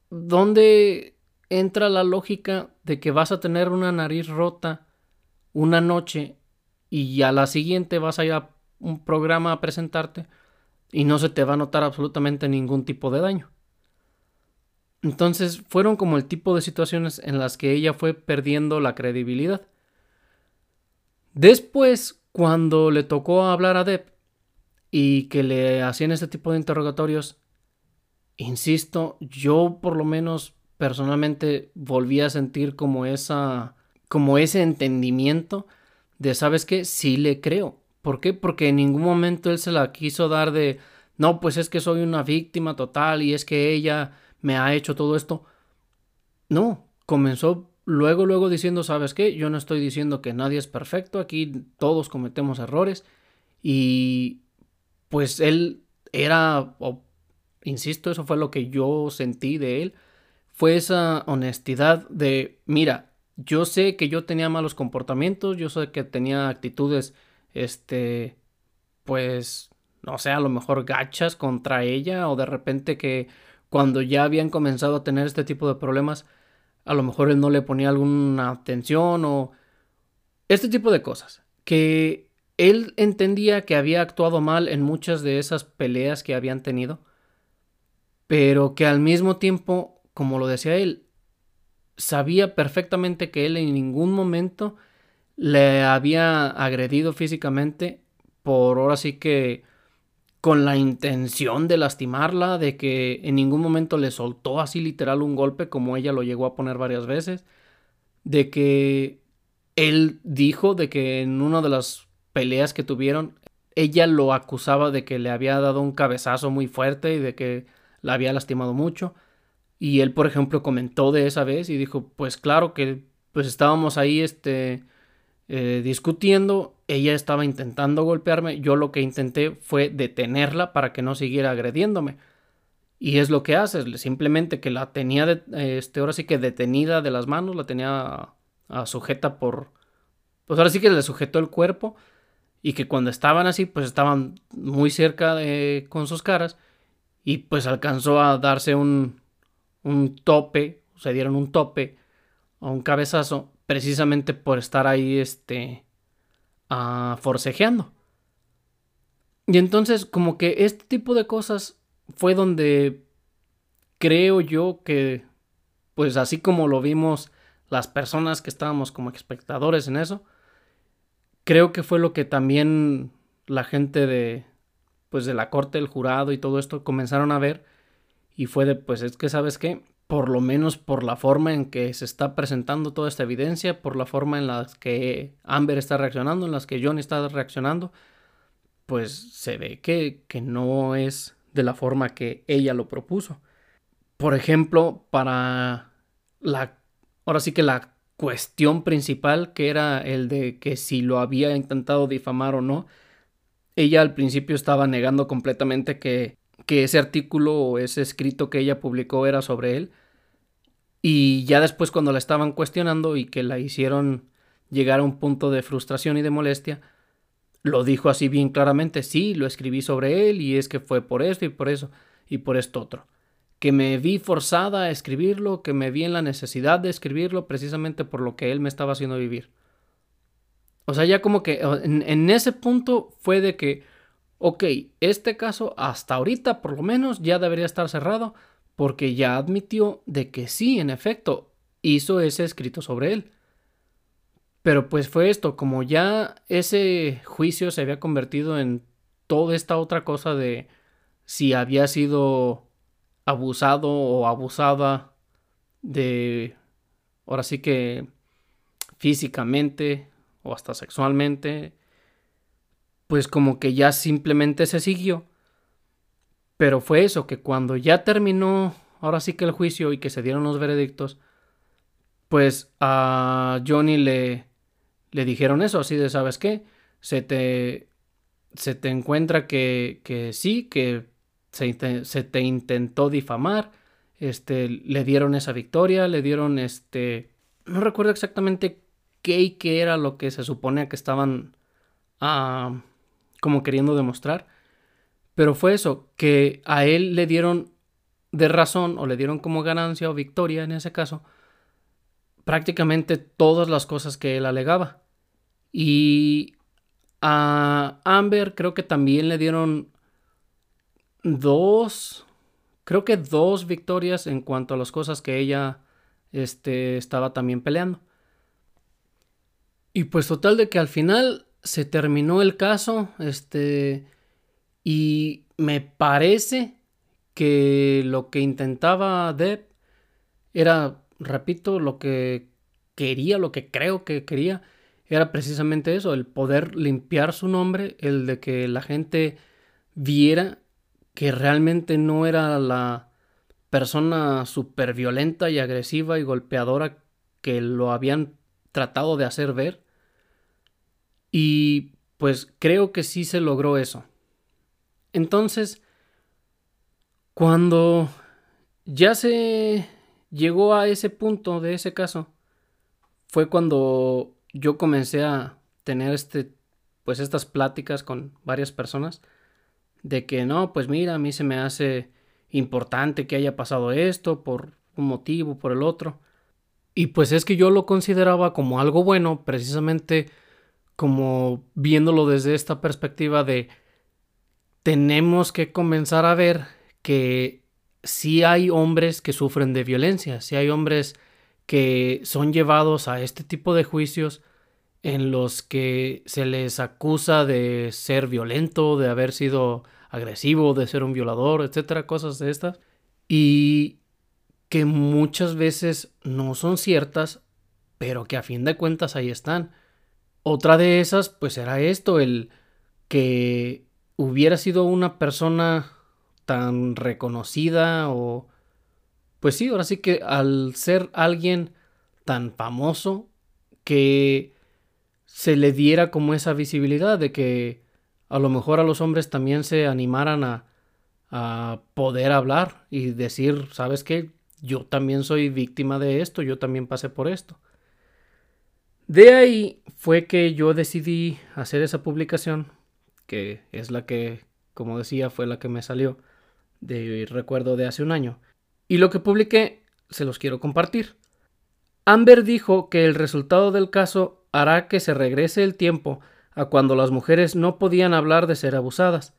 ¿dónde entra la lógica de que vas a tener una nariz rota una noche y a la siguiente vas a ir a un programa a presentarte y no se te va a notar absolutamente ningún tipo de daño? Entonces fueron como el tipo de situaciones en las que ella fue perdiendo la credibilidad. Después, cuando le tocó hablar a Deb y que le hacían este tipo de interrogatorios, insisto, yo por lo menos personalmente volví a sentir como esa como ese entendimiento de sabes qué, sí le creo. ¿Por qué? Porque en ningún momento él se la quiso dar de no, pues es que soy una víctima total y es que ella me ha hecho todo esto. No, comenzó luego, luego diciendo, ¿sabes qué? Yo no estoy diciendo que nadie es perfecto, aquí todos cometemos errores y pues él era, insisto, eso fue lo que yo sentí de él, fue esa honestidad de, mira, yo sé que yo tenía malos comportamientos, yo sé que tenía actitudes, este, pues, no sé, a lo mejor gachas contra ella o de repente que cuando ya habían comenzado a tener este tipo de problemas, a lo mejor él no le ponía alguna atención o este tipo de cosas. Que él entendía que había actuado mal en muchas de esas peleas que habían tenido, pero que al mismo tiempo, como lo decía él, sabía perfectamente que él en ningún momento le había agredido físicamente por ahora sí que con la intención de lastimarla, de que en ningún momento le soltó así literal un golpe como ella lo llegó a poner varias veces, de que él dijo de que en una de las peleas que tuvieron, ella lo acusaba de que le había dado un cabezazo muy fuerte y de que la había lastimado mucho. Y él, por ejemplo, comentó de esa vez y dijo, pues claro que pues estábamos ahí este eh, discutiendo, ella estaba intentando golpearme, yo lo que intenté fue detenerla para que no siguiera agrediéndome. Y es lo que hace, simplemente que la tenía, de, este, ahora sí que detenida de las manos, la tenía sujeta por... Pues ahora sí que le sujetó el cuerpo y que cuando estaban así, pues estaban muy cerca de, con sus caras y pues alcanzó a darse un, un tope, se dieron un tope o un cabezazo precisamente por estar ahí este forcejeando. Y entonces como que este tipo de cosas fue donde creo yo que pues así como lo vimos las personas que estábamos como espectadores en eso, creo que fue lo que también la gente de pues de la corte, el jurado y todo esto comenzaron a ver y fue de pues es que sabes qué, por lo menos por la forma en que se está presentando toda esta evidencia, por la forma en la que Amber está reaccionando, en las que John está reaccionando, pues se ve que, que no es de la forma que ella lo propuso. Por ejemplo, para la, ahora sí que la cuestión principal, que era el de que si lo había intentado difamar o no, ella al principio estaba negando completamente que que ese artículo o ese escrito que ella publicó era sobre él. Y ya después cuando la estaban cuestionando y que la hicieron llegar a un punto de frustración y de molestia, lo dijo así bien claramente, sí, lo escribí sobre él y es que fue por esto y por eso y por esto otro. que me vi forzada a escribirlo, que me vi en la necesidad de escribirlo precisamente por lo que él me estaba haciendo vivir. O sea, ya como que en, ese punto fue de que, ok, este caso hasta ahorita por lo menos ya debería estar cerrado porque ya admitió de que sí, en efecto, hizo ese escrito sobre él. Pero pues fue esto, como ya ese juicio se había convertido en toda esta otra cosa de si había sido abusado o abusada de, ahora sí que físicamente o hasta sexualmente, pues como que ya simplemente se siguió. Pero fue eso, que cuando ya terminó, ahora sí que el juicio y que se dieron los veredictos, pues a Johnny le, le dijeron eso, así de, ¿sabes qué? Se te, se te encuentra que, que sí, que se, te intentó difamar, este, le dieron esa victoria, le dieron este, no recuerdo exactamente qué y qué era lo que se suponía que estaban ah, como queriendo demostrar, pero fue eso, que a él le dieron de razón o le dieron como ganancia o victoria en ese caso prácticamente todas las cosas que él alegaba. Y a Amber creo que también le dieron dos, creo que dos victorias en cuanto a las cosas que ella este, estaba también peleando. Y pues total de que al final se terminó el caso, este, y me parece que lo que intentaba Deb era, repito, lo que quería, lo que creo que quería, era precisamente eso, el poder limpiar su nombre, el de que la gente viera que realmente no era la persona súper violenta y agresiva y golpeadora que lo habían tratado de hacer ver. Y pues creo que sí se logró eso. Entonces, cuando ya se llegó a ese punto de ese caso, fue cuando yo comencé a tener este pues estas pláticas con varias personas de que no, pues mira, a mí se me hace importante que haya pasado esto por un motivo, por el otro. Y pues es que yo lo consideraba como algo bueno, precisamente como viéndolo desde esta perspectiva de tenemos que comenzar a ver que si hay hombres que sufren de violencia, si hay hombres que son llevados a este tipo de juicios en los que se les acusa de ser violento, de haber sido agresivo, de ser un violador, etcétera, cosas de estas. Y que muchas veces no son ciertas, pero que a fin de cuentas ahí están. Otra de esas, pues era esto, el que hubiera sido una persona tan reconocida o... Pues sí, ahora sí que al ser alguien tan famoso que se le diera como esa visibilidad de que a lo mejor a los hombres también se animaran a, a poder hablar y decir, ¿sabes qué? Yo también soy víctima de esto, yo también pasé por esto. De ahí fue que yo decidí hacer esa publicación, que es la que, como decía, fue la que me salió de recuerdo de hace un año. Y lo que publiqué se los quiero compartir. Amber dijo que el resultado del caso hará que se regrese el tiempo a cuando las mujeres no podían hablar de ser abusadas.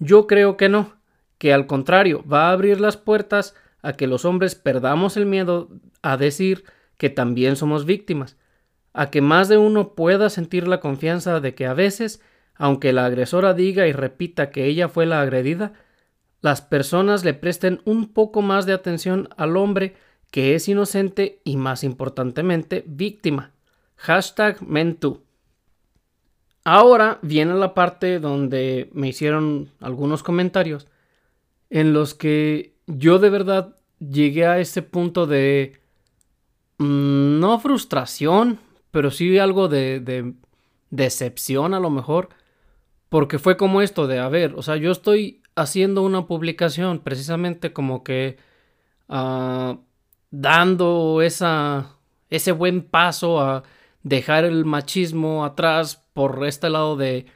Yo creo que no, que al contrario va a abrir las puertas a que los hombres perdamos el miedo a decir que también somos víctimas, a que más de uno pueda sentir la confianza de que a veces, aunque la agresora diga y repita que ella fue la agredida, las personas le presten un poco más de atención al hombre que es inocente y más importantemente víctima. Hashtag Mentu. Ahora viene la parte donde me hicieron algunos comentarios en los que yo de verdad llegué a ese punto de mm, no frustración, pero sí algo de, de, decepción a lo mejor, porque fue como esto de, a ver, o sea, yo estoy haciendo una publicación precisamente como que uh, dando esa, ese buen paso a dejar el machismo atrás por este lado de,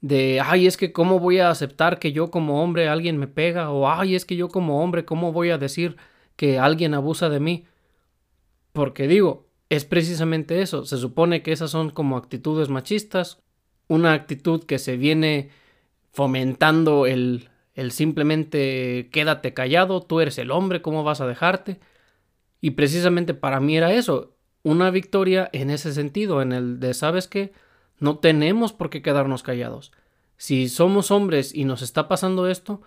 de, ay, es que cómo voy a aceptar que yo como hombre alguien me pega, o ay, es que yo como hombre, ¿cómo voy a decir que alguien abusa de mí? Porque digo, es precisamente eso, se supone que esas son como actitudes machistas, una actitud que se viene fomentando el, el simplemente quédate callado, tú eres el hombre, ¿cómo vas a dejarte? Y precisamente para mí era eso, una victoria en ese sentido, en el de, ¿sabes qué? No tenemos por qué quedarnos callados. Si somos hombres y nos está pasando esto,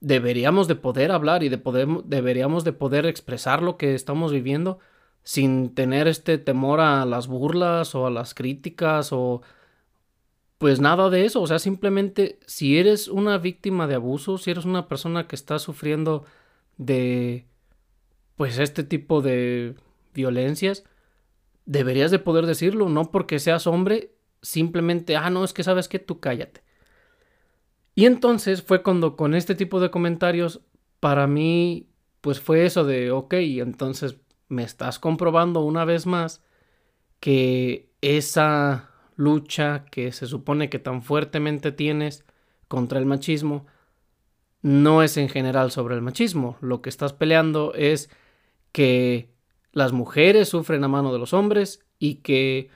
deberíamos de poder hablar y de poder, deberíamos de poder expresar lo que estamos viviendo sin tener este temor a las burlas o a las críticas o pues nada de eso, o sea, simplemente si eres una víctima de abuso, si eres una persona que está sufriendo de pues este tipo de violencias, deberías de poder decirlo, no porque seas hombre, simplemente, ah, no, es que sabes que tú cállate. Y entonces fue cuando con este tipo de comentarios, para mí, pues fue eso de, ok, entonces me estás comprobando una vez más que esa lucha que se supone que tan fuertemente tienes contra el machismo, no es en general sobre el machismo. Lo que estás peleando es que las mujeres sufren a mano de los hombres y que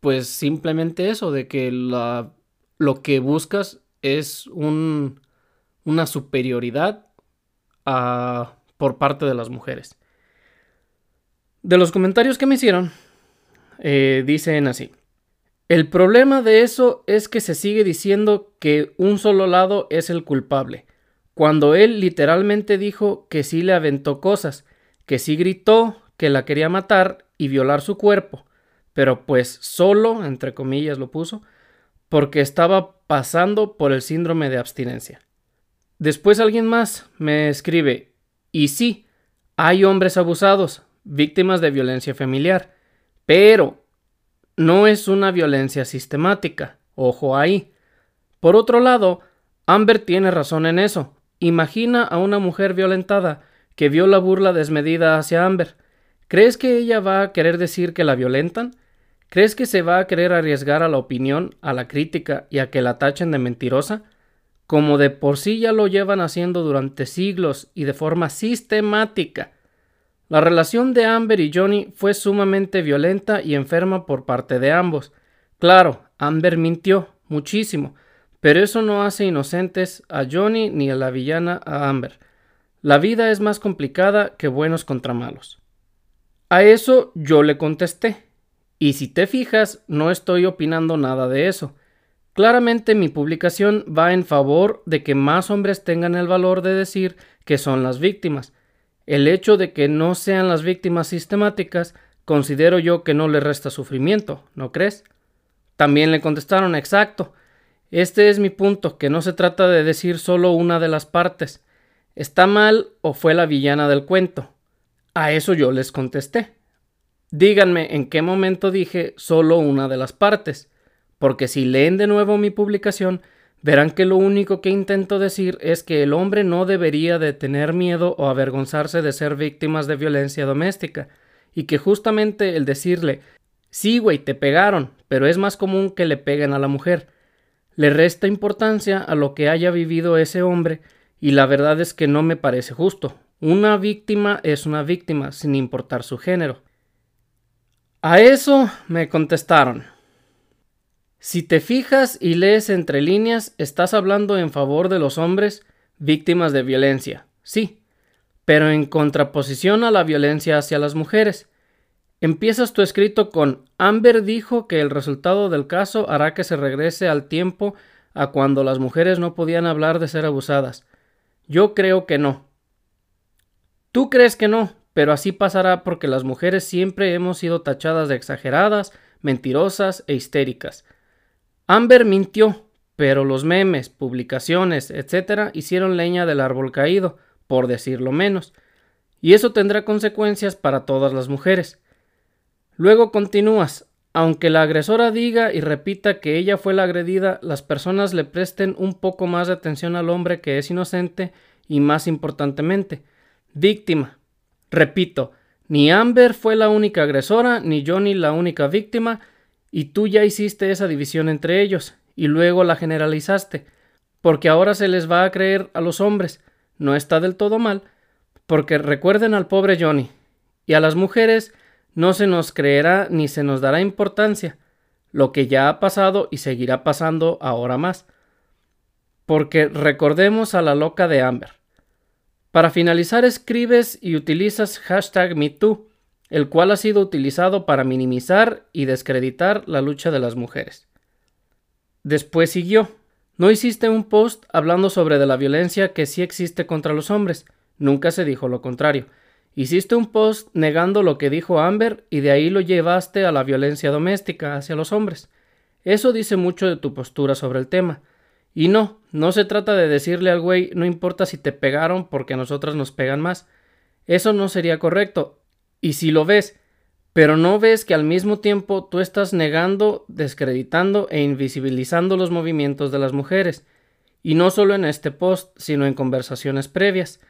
pues simplemente eso de que la, lo que buscas es un, una superioridad a, por parte de las mujeres. De los comentarios que me hicieron, eh, dicen así. El problema de eso es que se sigue diciendo que un solo lado es el culpable, cuando él literalmente dijo que sí le aventó cosas, que sí gritó, que la quería matar y violar su cuerpo, pero pues solo, entre comillas lo puso, porque estaba pasando por el síndrome de abstinencia. Después alguien más me escribe, y sí, hay hombres abusados, víctimas de violencia familiar, pero no es una violencia sistemática, ojo ahí. Por otro lado, Amber tiene razón en eso. Imagina a una mujer violentada que vio la burla desmedida hacia Amber. ¿Crees que ella va a querer decir que la violentan? ¿Crees que se va a querer arriesgar a la opinión, a la crítica y a que la tachen de mentirosa? Como de por sí ya lo llevan haciendo durante siglos y de forma sistemática. La relación de Amber y Johnny fue sumamente violenta y enferma por parte de ambos. Claro, Amber mintió muchísimo, pero eso no hace inocentes a Johnny ni a la villana a Amber. La vida es más complicada que buenos contra malos. A eso yo le contesté. Y si te fijas, no estoy opinando nada de eso. Claramente mi publicación va en favor de que más hombres tengan el valor de decir que son las víctimas. El hecho de que no sean las víctimas sistemáticas considero yo que no le resta sufrimiento, ¿no crees? También le contestaron exacto. Este es mi punto, que no se trata de decir solo una de las partes. ¿Está mal o fue la villana del cuento? A eso yo les contesté. Díganme en qué momento dije solo una de las partes, porque si leen de nuevo mi publicación, verán que lo único que intento decir es que el hombre no debería de tener miedo o avergonzarse de ser víctimas de violencia doméstica, y que justamente el decirle sí, güey, te pegaron, pero es más común que le peguen a la mujer, le resta importancia a lo que haya vivido ese hombre, y la verdad es que no me parece justo, una víctima es una víctima sin importar su género. A eso me contestaron. Si te fijas y lees entre líneas, estás hablando en favor de los hombres víctimas de violencia, sí, pero en contraposición a la violencia hacia las mujeres. Empiezas tu escrito con Amber dijo que el resultado del caso hará que se regrese al tiempo a cuando las mujeres no podían hablar de ser abusadas. Yo creo que no. Tú crees que no, pero así pasará porque las mujeres siempre hemos sido tachadas de exageradas, mentirosas e histéricas. Amber mintió, pero los memes, publicaciones, etc. hicieron leña del árbol caído, por decirlo menos, y eso tendrá consecuencias para todas las mujeres. Luego continúas, aunque la agresora diga y repita que ella fue la agredida, las personas le presten un poco más de atención al hombre que es inocente y más importantemente, Víctima. Repito, ni Amber fue la única agresora, ni Johnny la única víctima, y tú ya hiciste esa división entre ellos, y luego la generalizaste, porque ahora se les va a creer a los hombres. No está del todo mal, porque recuerden al pobre Johnny, y a las mujeres no se nos creerá ni se nos dará importancia, lo que ya ha pasado y seguirá pasando ahora más. Porque recordemos a la loca de Amber. Para finalizar escribes y utilizas hashtag MeToo, el cual ha sido utilizado para minimizar y descreditar la lucha de las mujeres. Después siguió. No hiciste un post hablando sobre la violencia que sí existe contra los hombres. Nunca se dijo lo contrario. Hiciste un post negando lo que dijo Amber y de ahí lo llevaste a la violencia doméstica hacia los hombres. Eso dice mucho de tu postura sobre el tema. Y no, no se trata de decirle al güey no importa si te pegaron porque a nosotras nos pegan más. Eso no sería correcto. Y si lo ves, pero no ves que al mismo tiempo tú estás negando, descreditando e invisibilizando los movimientos de las mujeres. Y no solo en este post, sino en conversaciones previas.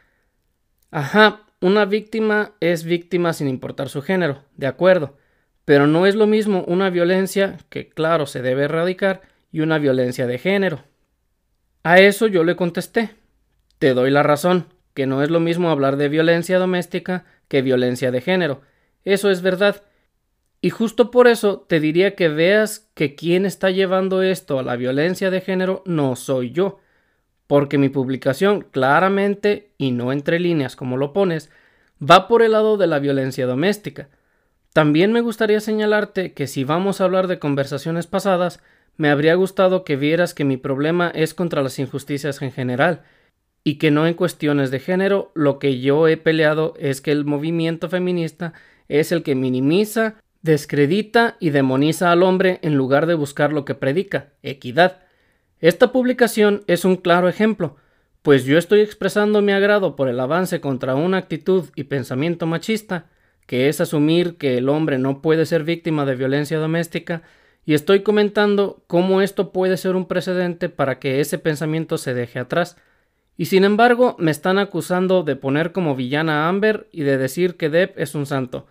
Ajá, una víctima es víctima sin importar su género, de acuerdo, pero no es lo mismo una violencia, que claro se debe erradicar, y una violencia de género. A eso yo le contesté. Te doy la razón, que no es lo mismo hablar de violencia doméstica que violencia de género. Eso es verdad. Y justo por eso te diría que veas que quien está llevando esto a la violencia de género no soy yo, porque mi publicación claramente, y no entre líneas como lo pones, va por el lado de la violencia doméstica. También me gustaría señalarte que si vamos a hablar de conversaciones pasadas, me habría gustado que vieras que mi problema es contra las injusticias en general, y que no en cuestiones de género, lo que yo he peleado es que el movimiento feminista es el que minimiza, descredita y demoniza al hombre en lugar de buscar lo que predica, equidad. Esta publicación es un claro ejemplo, pues yo estoy expresando mi agrado por el avance contra una actitud y pensamiento machista, que es asumir que el hombre no puede ser víctima de violencia doméstica, y estoy comentando cómo esto puede ser un precedente para que ese pensamiento se deje atrás. Y sin embargo, me están acusando de poner como villana a Amber y de decir que Deb es un santo.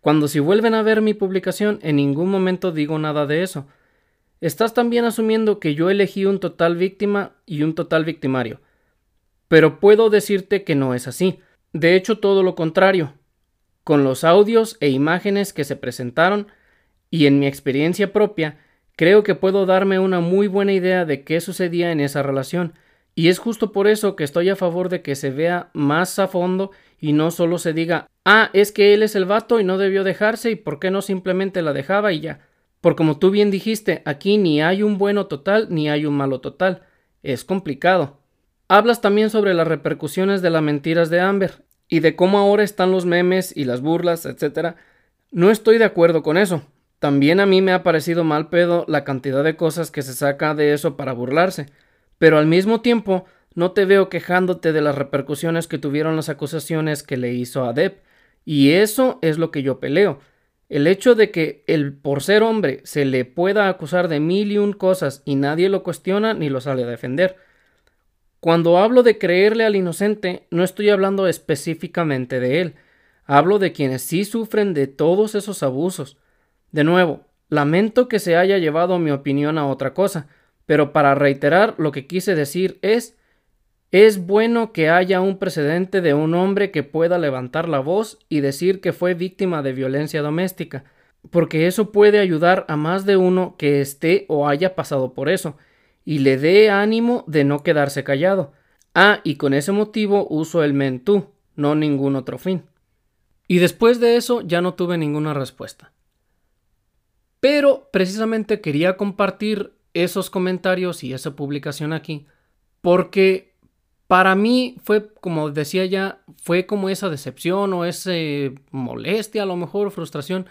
Cuando si vuelven a ver mi publicación, en ningún momento digo nada de eso. Estás también asumiendo que yo elegí un total víctima y un total victimario. Pero puedo decirte que no es así. De hecho, todo lo contrario. Con los audios e imágenes que se presentaron, y en mi experiencia propia, creo que puedo darme una muy buena idea de qué sucedía en esa relación, y es justo por eso que estoy a favor de que se vea más a fondo y no solo se diga, ah, es que él es el vato y no debió dejarse y por qué no simplemente la dejaba y ya. Por como tú bien dijiste, aquí ni hay un bueno total ni hay un malo total. Es complicado. Hablas también sobre las repercusiones de las mentiras de Amber y de cómo ahora están los memes y las burlas, etc. No estoy de acuerdo con eso. También a mí me ha parecido mal pedo la cantidad de cosas que se saca de eso para burlarse, pero al mismo tiempo no te veo quejándote de las repercusiones que tuvieron las acusaciones que le hizo a Depp, y eso es lo que yo peleo. El hecho de que el por ser hombre se le pueda acusar de mil y un cosas y nadie lo cuestiona ni lo sale a defender. Cuando hablo de creerle al inocente, no estoy hablando específicamente de él, hablo de quienes sí sufren de todos esos abusos. De nuevo, lamento que se haya llevado mi opinión a otra cosa, pero para reiterar lo que quise decir es es bueno que haya un precedente de un hombre que pueda levantar la voz y decir que fue víctima de violencia doméstica, porque eso puede ayudar a más de uno que esté o haya pasado por eso, y le dé ánimo de no quedarse callado. Ah, y con ese motivo uso el mentú, no ningún otro fin. Y después de eso ya no tuve ninguna respuesta. Pero precisamente quería compartir esos comentarios y esa publicación aquí porque para mí fue, como decía ya, fue como esa decepción o esa molestia, a lo mejor frustración,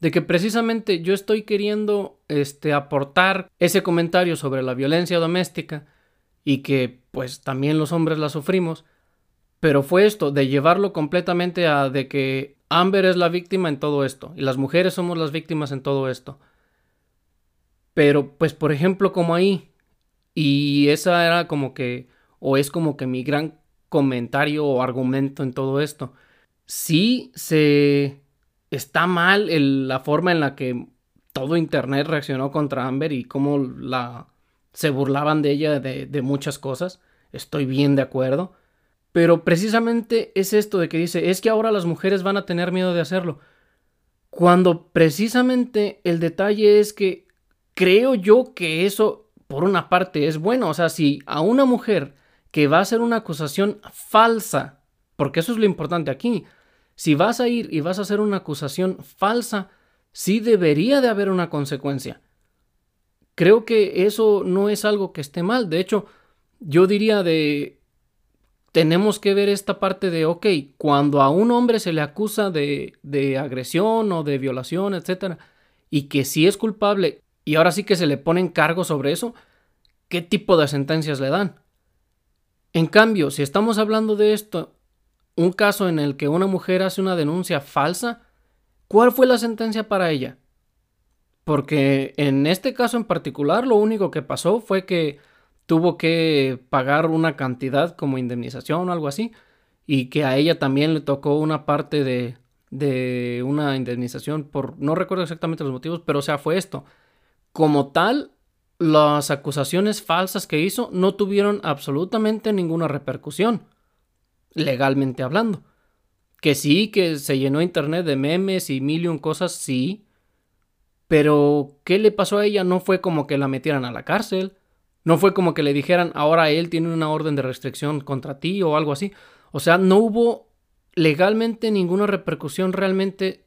de que precisamente yo estoy queriendo este, aportar ese comentario sobre la violencia doméstica y que pues también los hombres la sufrimos, pero fue esto, de llevarlo completamente a de que Amber es la víctima en todo esto y las mujeres somos las víctimas en todo esto. Pero pues por ejemplo como ahí, y esa era como que, o es como que mi gran comentario o argumento en todo esto. Sí se está mal la forma en la que todo Internet reaccionó contra Amber y cómo la se burlaban de ella de, de muchas cosas, estoy bien de acuerdo, pero precisamente es esto de que dice, es que ahora las mujeres van a tener miedo de hacerlo, cuando precisamente el detalle es que creo yo que eso, por una parte, es bueno, o sea, si a una mujer que va a hacer una acusación falsa, porque eso es lo importante aquí, si vas a ir y vas a hacer una acusación falsa, sí debería de haber una consecuencia. Creo que eso no es algo que esté mal. De hecho, yo diría de... Tenemos que ver esta parte de, ok, cuando a un hombre se le acusa de, de agresión o de violación, etc., y que sí es culpable, y ahora sí que se le ponen cargos sobre eso, ¿qué tipo de sentencias le dan? En cambio, si estamos hablando de esto un caso en el que una mujer hace una denuncia falsa, ¿cuál fue la sentencia para ella? Porque en este caso en particular lo único que pasó fue que tuvo que pagar una cantidad como indemnización o algo así y que a ella también le tocó una parte de, una indemnización por no recuerdo exactamente los motivos, pero sea, fue esto. Como tal, las acusaciones falsas que hizo no tuvieron absolutamente ninguna repercusión legalmente hablando. Que sí, que se llenó internet de memes y mil y cosas, sí. Pero, ¿qué le pasó a ella? No fue como que la metieran a la cárcel. No fue como que le dijeran, ahora él tiene una orden de restricción contra ti o algo así. O sea, no hubo legalmente ninguna repercusión realmente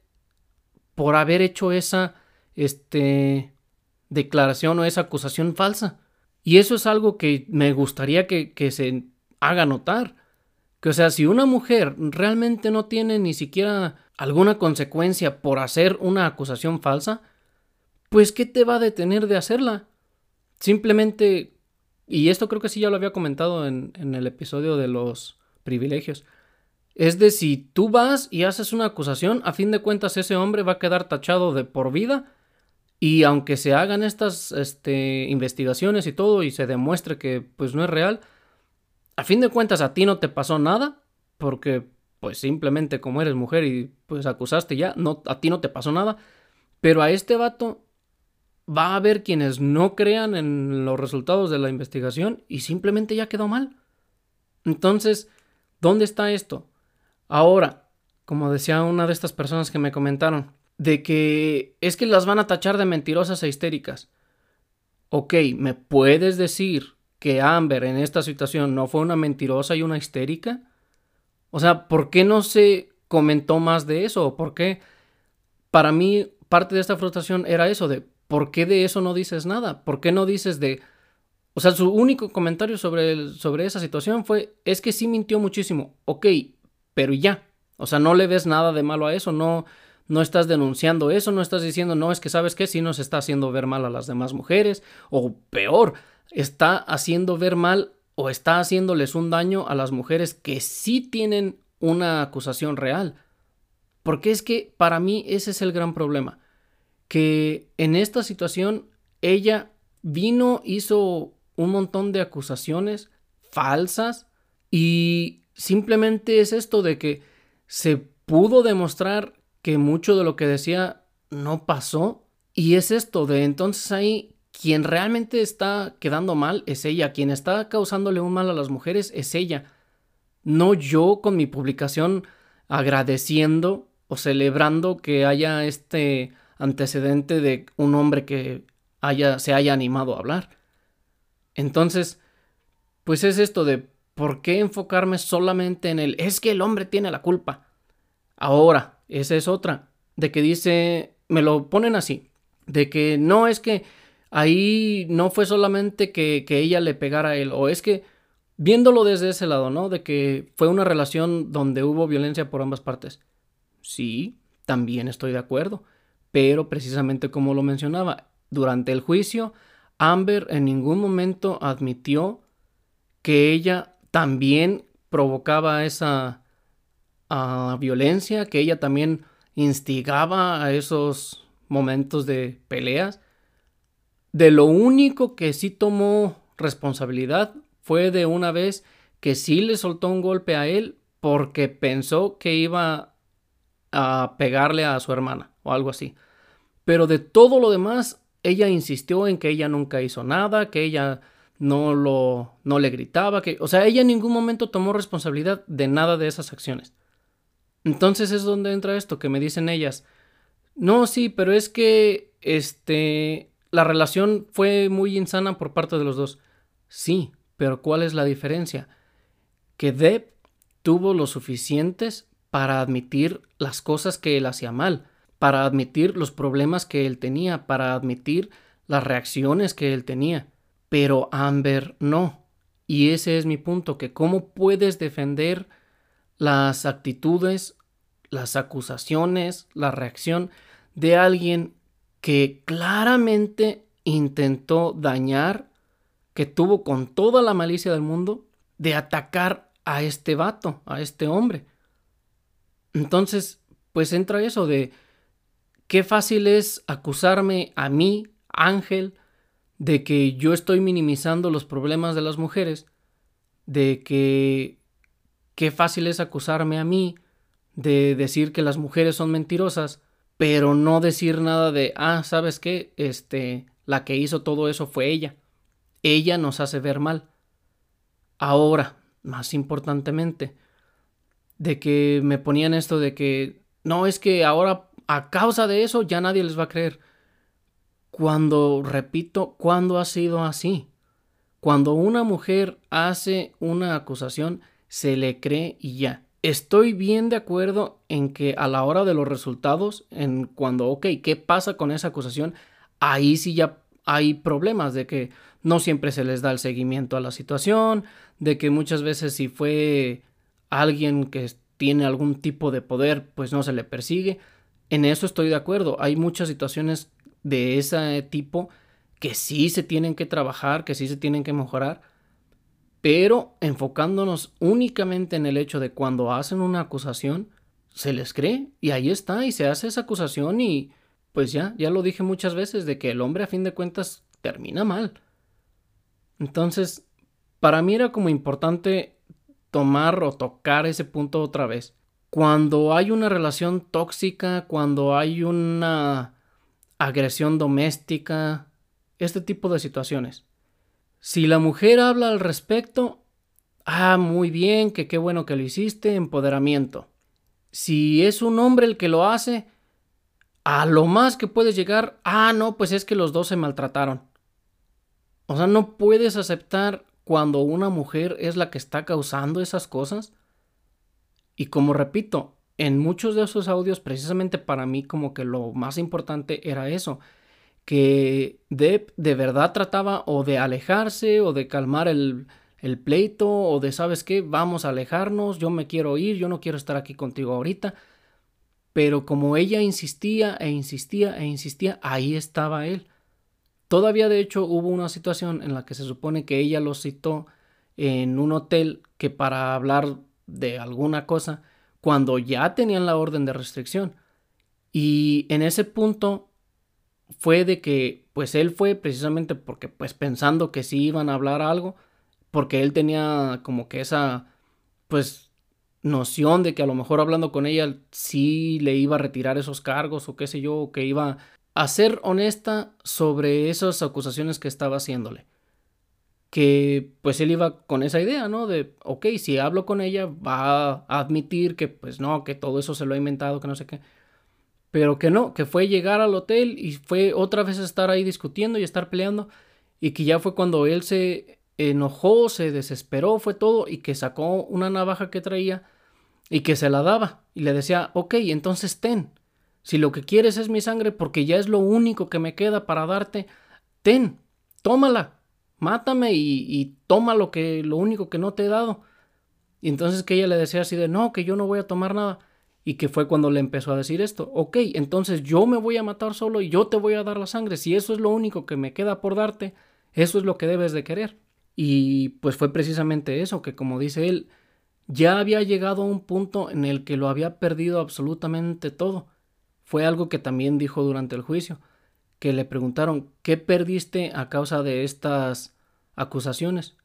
por haber hecho esa este, declaración o esa acusación falsa. Y eso es algo que me gustaría que, que se haga notar. Que o sea, si una mujer realmente no tiene ni siquiera alguna consecuencia por hacer una acusación falsa, pues ¿qué te va a detener de hacerla? Simplemente, y esto creo que sí ya lo había comentado en, en el episodio de los privilegios, es de si tú vas y haces una acusación, a fin de cuentas ese hombre va a quedar tachado de por vida y aunque se hagan estas este, investigaciones y todo y se demuestre que pues no es real, a fin de cuentas a ti no te pasó nada, porque pues simplemente como eres mujer y pues acusaste ya, no, a ti no te pasó nada, pero a este vato va a haber quienes no crean en los resultados de la investigación y simplemente ya quedó mal. Entonces, ¿dónde está esto? Ahora, como decía una de estas personas que me comentaron, de que es que las van a tachar de mentirosas e histéricas. Ok, ¿me puedes decir que Amber en esta situación no fue una mentirosa y una histérica? O sea, ¿por qué no se comentó más de eso? ¿Por qué? Para mí, parte de esta frustración era eso, de ¿por qué de eso no dices nada? ¿Por qué no dices de... O sea, su único comentario sobre, sobre esa situación fue, es que sí mintió muchísimo, ok, pero ya. O sea, no le ves nada de malo a eso, no, no estás denunciando eso, no estás diciendo, no, es que sabes que si nos está haciendo ver mal a las demás mujeres, o peor, está haciendo ver mal o está haciéndoles un daño a las mujeres que sí tienen una acusación real. Porque es que para mí ese es el gran problema. Que en esta situación ella vino, hizo un montón de acusaciones falsas y simplemente es esto de que se pudo demostrar que mucho de lo que decía no pasó. Y es esto de entonces ahí quien realmente está quedando mal es ella, quien está causándole un mal a las mujeres es ella, no yo con mi publicación agradeciendo o celebrando que haya este antecedente de un hombre que haya, se haya animado a hablar. Entonces, pues es esto de ¿por qué enfocarme solamente en el es que el hombre tiene la culpa? Ahora, esa es otra, de que dice, me lo ponen así, de que no es que ahí no fue solamente que, ella le pegara a él, o es que viéndolo desde ese lado, ¿no? De que fue una relación donde hubo violencia por ambas partes. Sí, también estoy de acuerdo, pero precisamente como lo mencionaba, durante el juicio, Amber en ningún momento admitió que ella también provocaba esa violencia, que ella también instigaba a esos momentos de peleas. De lo único que sí tomó responsabilidad fue de una vez que sí le soltó un golpe a él porque pensó que iba a pegarle a su hermana o algo así. Pero de todo lo demás, ella insistió en que ella nunca hizo nada, que ella no lo no le gritaba, que o sea, ella en ningún momento tomó responsabilidad de nada de esas acciones. Entonces es donde entra esto que me dicen ellas, "No, sí, pero es que este la relación fue muy insana por parte de los dos." Sí, pero ¿cuál es la diferencia? Que Deb tuvo lo suficientes para admitir las cosas que él hacía mal, para admitir los problemas que él tenía, para admitir las reacciones que él tenía. Pero Amber no. Y ese es mi punto, que cómo puedes defender las actitudes, las acusaciones, la reacción de alguien que claramente intentó dañar, que tuvo con toda la malicia del mundo de atacar a este vato, a este hombre. Entonces, pues entra eso de qué fácil es acusarme a mí, Ángel, de que yo estoy minimizando los problemas de las mujeres, de que qué fácil es acusarme a mí de decir que las mujeres son mentirosas, pero no decir nada de, ah, ¿sabes qué? Este, la que hizo todo eso fue ella. Ella nos hace ver mal. Ahora, más importantemente, de que me ponían esto de que no es que ahora a causa de eso ya nadie les va a creer. Cuando, repito, cuando ha sido así. Cuando una mujer hace una acusación, se le cree y ya. Estoy bien de acuerdo en que a la hora de los resultados, en cuando, ok, ¿qué pasa con esa acusación? Ahí sí ya hay problemas de que no siempre se les da el seguimiento a la situación, de que muchas veces si fue alguien que tiene algún tipo de poder, pues no se le persigue. En eso estoy de acuerdo. Hay muchas situaciones de ese tipo que sí se tienen que trabajar, que sí se tienen que mejorar, pero enfocándonos únicamente en el hecho de cuando hacen una acusación, se les cree y ahí está y se hace esa acusación y pues ya, ya lo dije muchas veces de que el hombre a fin de cuentas termina mal. Entonces, para mí era como importante tomar o tocar ese punto otra vez. Cuando hay una relación tóxica, cuando hay una agresión doméstica, este tipo de situaciones. Si la mujer habla al respecto, ah, muy bien, que qué bueno que lo hiciste, empoderamiento. Si es un hombre el que lo hace, a lo más que puedes llegar, ah, no, pues es que los dos se maltrataron. O sea, no puedes aceptar cuando una mujer es la que está causando esas cosas. Y como repito, en muchos de esos audios, precisamente para mí como que lo más importante era eso, que Deb de verdad trataba o de alejarse o de calmar el, el pleito o de, ¿sabes qué? Vamos a alejarnos, yo me quiero ir, yo no quiero estar aquí contigo ahorita. Pero como ella insistía e insistía e insistía, ahí estaba él. Todavía de hecho hubo una situación en la que se supone que ella lo citó en un hotel que para hablar de alguna cosa cuando ya tenían la orden de restricción. Y en ese punto fue de que pues él fue precisamente porque pues pensando que sí iban a hablar algo, porque él tenía como que esa pues noción de que a lo mejor hablando con ella sí le iba a retirar esos cargos o qué sé yo, o que iba a ser honesta sobre esas acusaciones que estaba haciéndole. Que pues él iba con esa idea, ¿no? De, ok, si hablo con ella va a admitir que pues no, que todo eso se lo ha inventado, que no sé qué. Pero que no, que fue llegar al hotel y fue otra vez estar ahí discutiendo y estar peleando. Y que ya fue cuando él se enojó, se desesperó, fue todo, y que sacó una navaja que traía y que se la daba. Y le decía, ok, entonces ten. Si lo que quieres es mi sangre porque ya es lo único que me queda para darte, ten, tómala, mátame y, y toma lo que lo único que no te he dado. Y entonces que ella le decía así de, no, que yo no voy a tomar nada. Y que fue cuando le empezó a decir esto, ok, entonces yo me voy a matar solo y yo te voy a dar la sangre. Si eso es lo único que me queda por darte, eso es lo que debes de querer. Y pues fue precisamente eso, que como dice él, ya había llegado a un punto en el que lo había perdido absolutamente todo. Fue algo que también dijo durante el juicio, que le preguntaron, ¿qué perdiste a causa de estas acusaciones?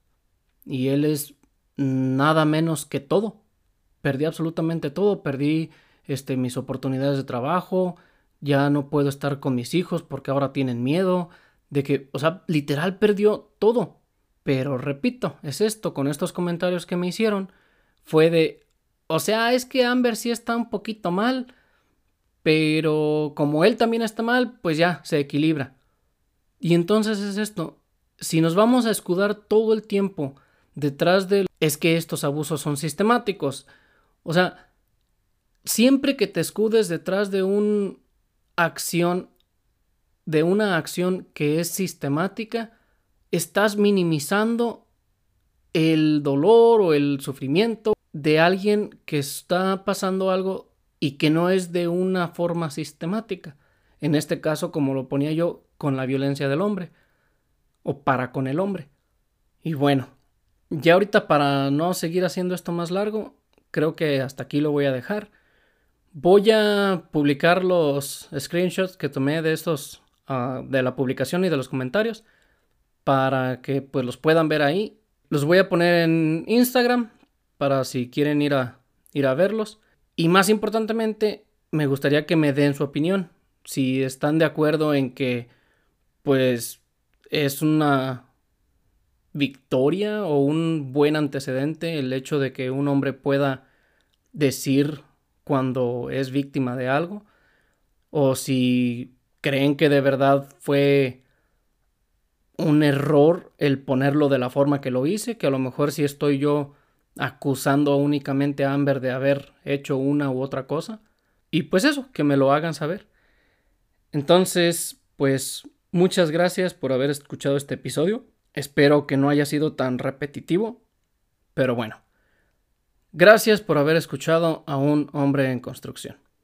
Y él es nada menos que todo. Perdí absolutamente todo, perdí este, mis oportunidades de trabajo, ya no puedo estar con mis hijos porque ahora tienen miedo, de que, o sea, literal perdió todo. Pero repito, es esto, con estos comentarios que me hicieron, fue de, o sea, es que Amber sí está un poquito mal, pero como él también está mal, pues ya se equilibra. Y entonces es esto, si nos vamos a escudar todo el tiempo detrás de es que estos abusos son sistemáticos, o sea, siempre que te escudes detrás de una acción de una acción que es sistemática, estás minimizando el dolor o el sufrimiento de alguien que está pasando algo y que no es de una forma sistemática. En este caso, como lo ponía yo, con la violencia del hombre o para con el hombre. Y bueno, ya ahorita para no seguir haciendo esto más largo, creo que hasta aquí lo voy a dejar. Voy a publicar los screenshots que tomé de estos Ah, de la publicación y de los comentarios para que pues los puedan ver ahí. Los voy a poner en Instagram para si quieren ir a, ir a verlos. Y más importantemente, me gustaría que me den su opinión. Si están de acuerdo en que pues es una victoria o un buen antecedente el hecho de que un hombre pueda decir cuando es víctima de algo o si creen que de verdad fue un error el ponerlo de la forma que lo hice, que a lo mejor si estoy yo acusando únicamente a Amber de haber hecho una u otra cosa. Y pues eso, que me lo hagan saber. Entonces, pues muchas gracias por haber escuchado este episodio. Espero que no haya sido tan repetitivo, pero bueno. Gracias por haber escuchado a un hombre en construcción.